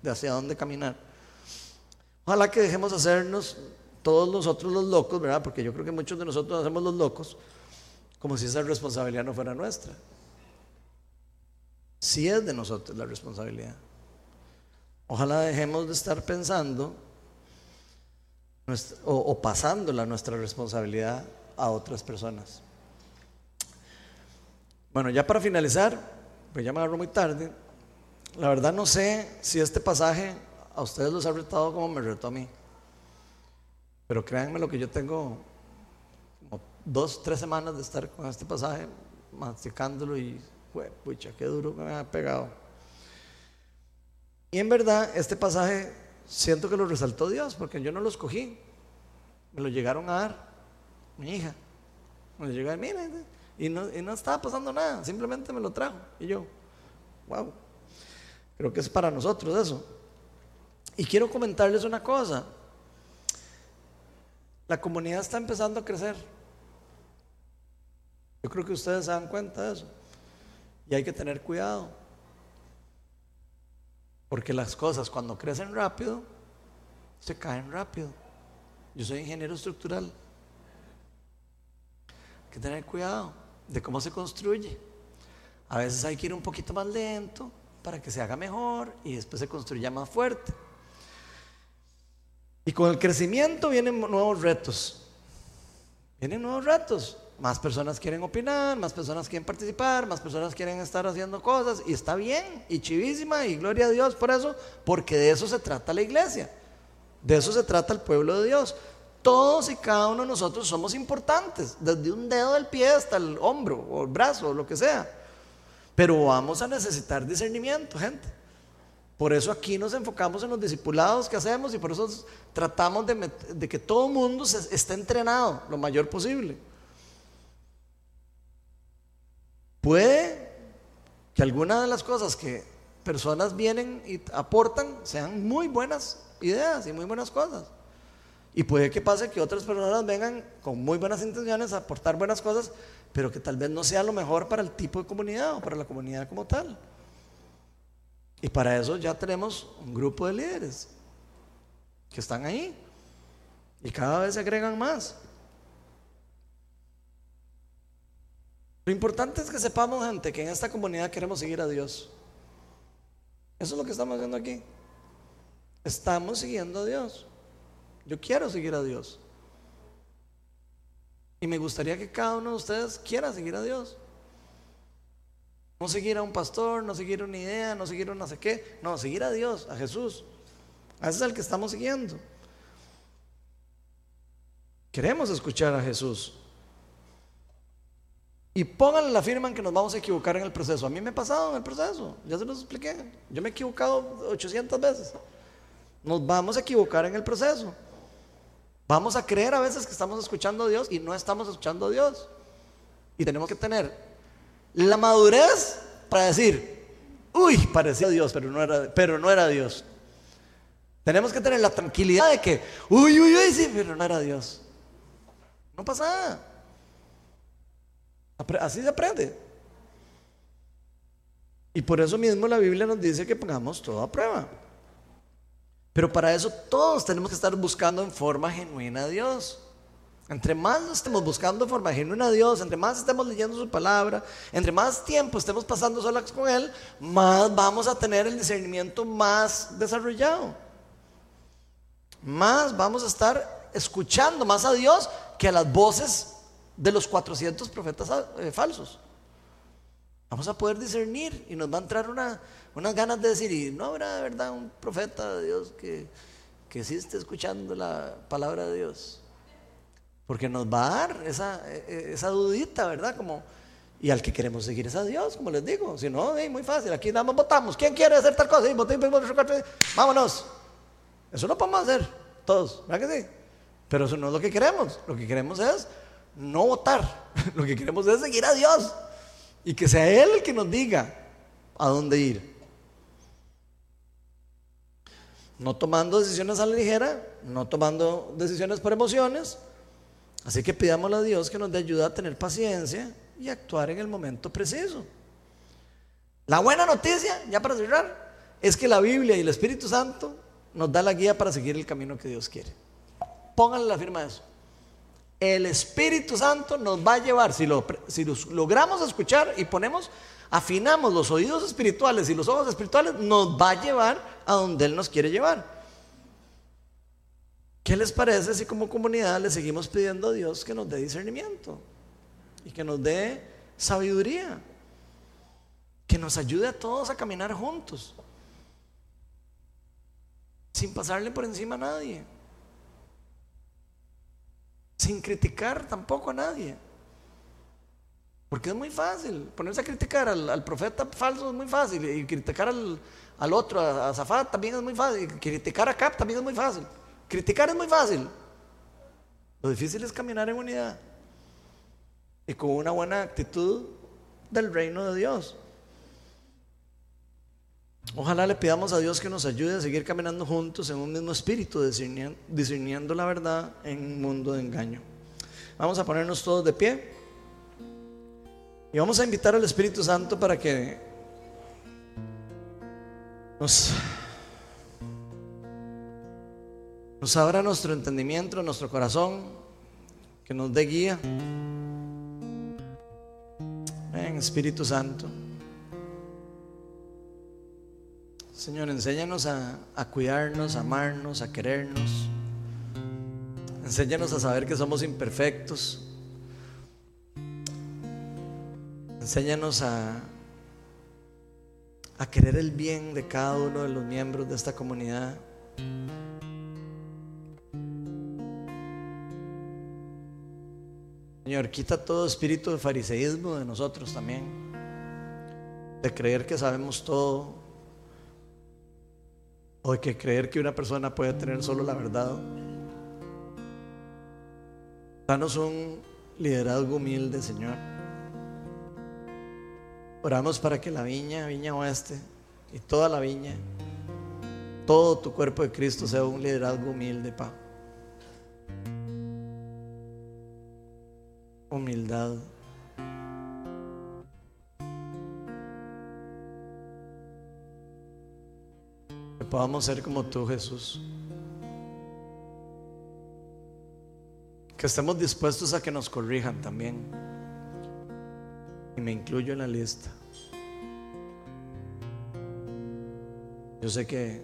de hacia dónde caminar. Ojalá que dejemos hacernos todos nosotros los locos, ¿verdad? Porque yo creo que muchos de nosotros hacemos los locos como si esa responsabilidad no fuera nuestra. Sí es de nosotros la responsabilidad. Ojalá dejemos de estar pensando o, o pasándola nuestra responsabilidad a otras personas. Bueno, ya para finalizar, me agarro muy tarde. La verdad no sé si este pasaje a ustedes los ha retado como me retó a mí. Pero créanme lo que yo tengo como dos, tres semanas de estar con este pasaje, masticándolo y, pucha, qué duro me ha pegado. Y en verdad, este pasaje siento que lo resaltó Dios, porque yo no lo escogí. Me lo llegaron a dar, mi hija. Me lo llegó a mira, y no, y no estaba pasando nada, simplemente me lo trajo. Y yo, wow, creo que es para nosotros eso. Y quiero comentarles una cosa. La comunidad está empezando a crecer. Yo creo que ustedes se dan cuenta de eso. Y hay que tener cuidado. Porque las cosas cuando crecen rápido, se caen rápido. Yo soy ingeniero estructural. Hay que tener cuidado de cómo se construye. A veces hay que ir un poquito más lento para que se haga mejor y después se construya más fuerte. Y con el crecimiento vienen nuevos retos. Vienen nuevos retos. Más personas quieren opinar, más personas quieren participar, más personas quieren estar haciendo cosas. Y está bien, y chivísima, y gloria a Dios por eso, porque de eso se trata la iglesia. De eso se trata el pueblo de Dios. Todos y cada uno de nosotros somos importantes, desde un dedo del pie hasta el hombro o el brazo o lo que sea. Pero vamos a necesitar discernimiento, gente. Por eso aquí nos enfocamos en los discipulados que hacemos y por eso tratamos de, que todo el mundo se, esté entrenado lo mayor posible. Puede que algunas de las cosas que personas vienen y aportan sean muy buenas ideas y muy buenas cosas. Y puede que pase que otras personas vengan con muy buenas intenciones a aportar buenas cosas, pero que tal vez no sea lo mejor para el tipo de comunidad o para la comunidad como tal. Y para eso ya tenemos un grupo de líderes que están ahí. Y cada vez se agregan más. Lo importante es que sepamos, gente, que en esta comunidad queremos seguir a Dios. Eso es lo que estamos haciendo aquí. Estamos siguiendo a Dios. Yo quiero seguir a Dios. Y me gustaría que cada uno de ustedes quiera seguir a Dios. No seguir a un pastor, no seguir una idea, no seguir un no sé qué. No, seguir a Dios, a Jesús. A ese es el que estamos siguiendo. Queremos escuchar a Jesús. Y pónganle la firma en que nos vamos a equivocar en el proceso. A mí me ha pasado en el proceso, ya se los expliqué. Yo me he equivocado 800 veces. Nos vamos a equivocar en el proceso. Vamos a creer a veces que estamos escuchando a Dios y no estamos escuchando a Dios. Y tenemos que tener la madurez para decir, uy, parecía Dios, pero no era, pero no era Dios. Tenemos que tener la tranquilidad de que, uy, uy, uy, sí, pero no era Dios. No pasa nada. Así se aprende. Y por eso mismo la Biblia nos dice que pongamos todo a prueba. Pero para eso todos tenemos que estar buscando en forma genuina a Dios. Entre más estemos buscando forma genuina a Dios, entre más estemos leyendo su palabra, entre más tiempo estemos pasando solas con Él, más vamos a tener el discernimiento más desarrollado. Más vamos a estar escuchando más a Dios que a las voces de los 400 profetas eh, falsos. Vamos a poder discernir y nos va a entrar una, unas ganas de decir, y no habrá verdad un profeta de Dios que, que sí esté escuchando la palabra de Dios. Porque nos va a dar esa, e, e, esa dudita, ¿verdad? Como, y al que queremos seguir es a Dios, como les digo. Si no, muy fácil. Aquí nada más votamos. ¿Quién quiere hacer tal cosa? Vámonos. Eso lo podemos hacer todos, ¿verdad que sí? Pero eso no es lo que queremos. Lo que queremos es no votar. Lo que queremos es seguir a Dios. Y que sea Él el que nos diga a dónde ir. No tomando decisiones a la ligera, no tomando decisiones por emociones. Así que pidámosle a Dios que nos dé ayuda a tener paciencia y actuar en el momento preciso. La buena noticia, ya para cerrar, es que la Biblia y el Espíritu Santo nos da la guía para seguir el camino que Dios quiere. Pónganle la firma de eso. El Espíritu Santo nos va a llevar, si lo, si logramos escuchar y ponemos, afinamos los oídos espirituales y los ojos espirituales, nos va a llevar a donde Él nos quiere llevar. ¿Qué les parece si como comunidad le seguimos pidiendo a Dios que nos dé discernimiento y que nos dé sabiduría? Que nos ayude a todos a caminar juntos, sin pasarle por encima a nadie, sin criticar tampoco a nadie. Porque es muy fácil, ponerse a criticar al, profeta falso es muy fácil, y criticar al, otro, a, Zafat también es muy fácil, criticar a Cap también es muy fácil. Criticar es muy fácil. Lo difícil es caminar en unidad y con una buena actitud del reino de Dios. Ojalá le pidamos a Dios que nos ayude a seguir caminando juntos en un mismo espíritu, discerniendo, la verdad en un mundo de engaño. Vamos a ponernos todos de pie y vamos a invitar al Espíritu Santo para que nos abra nuestro entendimiento, nuestro corazón, que nos dé guía. Ven, Espíritu Santo. Señor, enséñanos a, a, cuidarnos, a amarnos, a querernos. Enséñanos a saber que somos imperfectos. Enséñanos a, a querer el bien de cada uno de los miembros de esta comunidad. Señor, quita todo espíritu de fariseísmo de nosotros también, de creer que sabemos todo, o de que creer que una persona puede tener solo la verdad. Danos un liderazgo humilde, Señor. Oramos para que la viña, Viña Oeste, y toda la viña, todo tu cuerpo de Cristo sea un liderazgo humilde, Pa. humildad. Que podamos ser como tú, Jesús. Que estemos dispuestos a que nos corrijan también. Y me incluyo en la lista. Yo sé que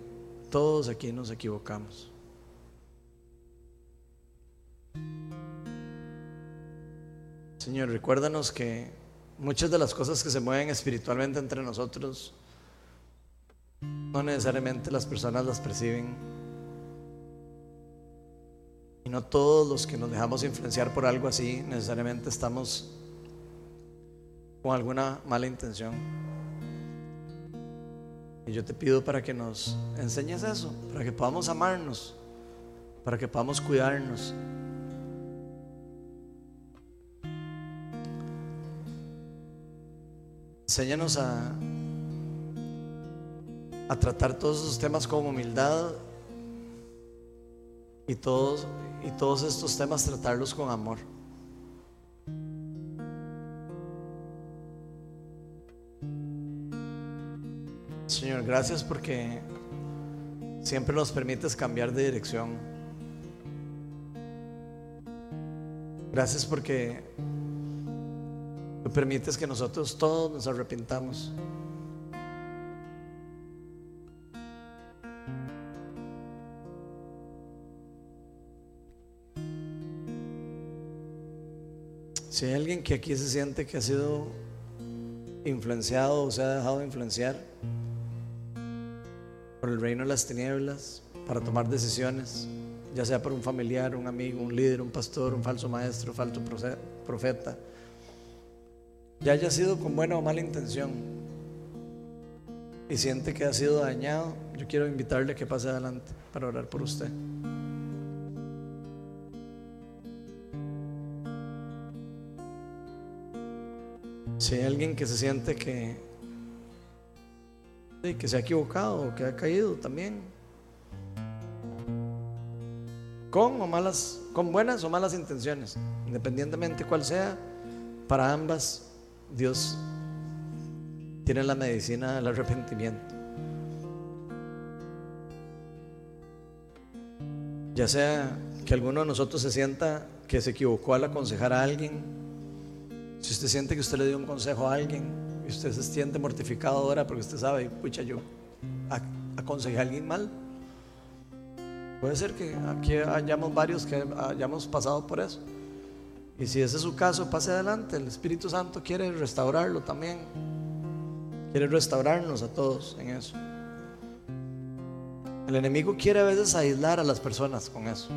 todos aquí nos equivocamos. Señor, recuérdanos que muchas de las cosas que se mueven espiritualmente entre nosotros, no necesariamente las personas las perciben. Y no todos los que nos dejamos influenciar por algo así necesariamente estamos con alguna mala intención. Y yo te pido para que nos enseñes eso, para que podamos amarnos, para que podamos cuidarnos, Enséñanos a, a tratar todos esos temas con humildad y todos, y todos estos temas tratarlos con amor. Señor, gracias porque siempre nos permites cambiar de dirección. Gracias porque Tú permites que nosotros todos nos arrepintamos. Si hay alguien que aquí se siente que ha sido influenciado o se ha dejado influenciar reino de las tinieblas para tomar decisiones, ya sea por un familiar, un amigo, un líder, un pastor, un falso maestro, falso profeta, ya haya sido con buena o mala intención y siente que ha sido dañado, yo quiero invitarle a que pase adelante para orar por usted. Si hay alguien que se siente que, que se ha equivocado que ha caído también, con o malas, con buenas o malas intenciones, independientemente cuál sea, para ambas Dios tiene la medicina del arrepentimiento. Ya sea que alguno de nosotros se sienta que se equivocó al aconsejar a alguien, si usted siente que usted le dio un consejo a alguien usted se siente mortificado ahora porque usted sabe, pucha, yo aconsejé a alguien mal, puede ser que aquí hayamos varios que hayamos pasado por eso. Y si ese es su caso, pase adelante. El Espíritu Santo quiere restaurarlo también. Quiere restaurarnos a todos en eso. El enemigo quiere a veces aislar a las personas con eso.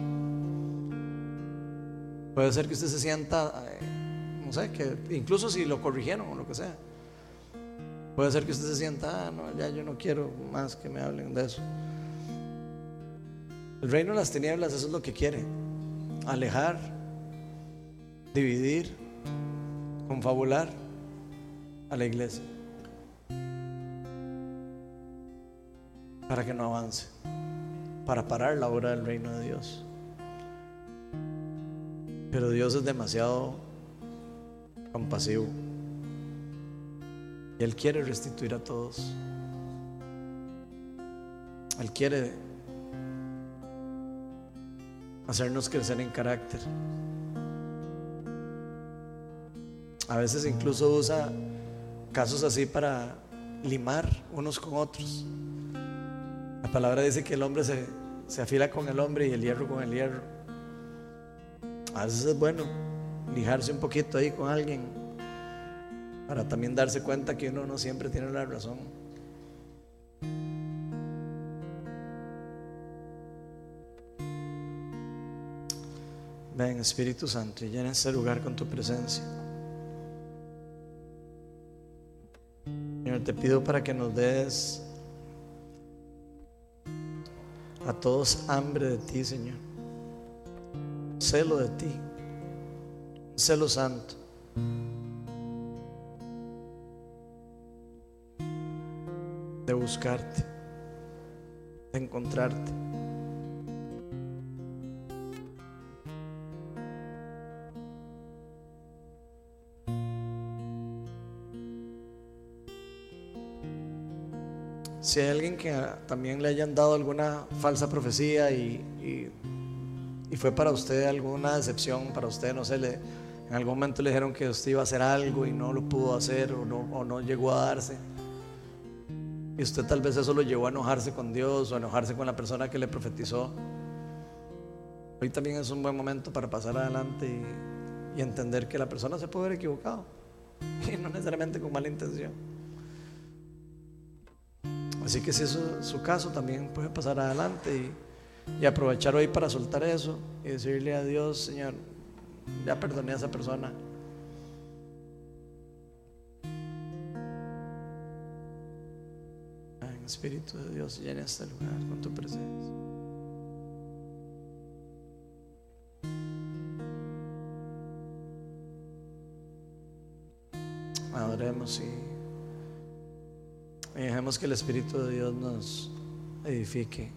Puede ser que usted se sienta, eh, no sé, que incluso si lo corrigieron o lo que sea. Puede ser que usted se sienta, ah, no, ya yo no quiero más que me hablen de eso. El reino de las tinieblas, eso es lo que quiere. Alejar dividir, confabular a la iglesia para que no avance, para parar la obra del reino de Dios. Pero Dios es demasiado compasivo Él quiere restituir a todos. Él quiere hacernos crecer en carácter. A veces incluso usa casos así para limar unos con otros. La palabra dice que el hombre se, afila con el hombre y el hierro con el hierro. A veces es bueno lijarse un poquito ahí con alguien para también darse cuenta que uno no siempre tiene la razón. Ven Espíritu Santo y llena este lugar con tu presencia. te pido para que nos des a todos hambre de ti, Señor. Celo de ti. Celo santo. De buscarte. De encontrarte. si hay alguien que también le hayan dado alguna falsa profecía y, fue para usted alguna decepción, para usted, no sé, le, en algún momento le dijeron que usted iba a hacer algo y no lo pudo hacer o no, o no llegó a darse. Y usted tal vez eso lo llevó a enojarse con Dios o a enojarse con la persona que le profetizó. Hoy también es un buen momento para pasar adelante y, y entender que la persona se puede haber equivocado y no necesariamente con mala intención. Así que si es su caso, también puede pasar adelante y, aprovechar hoy para soltar eso y decirle a Dios, Señor, ya perdoné a esa persona. Espíritu de Dios, llena este lugar con tu presencia. Adoremos y y dejemos que el Espíritu de Dios nos edifique.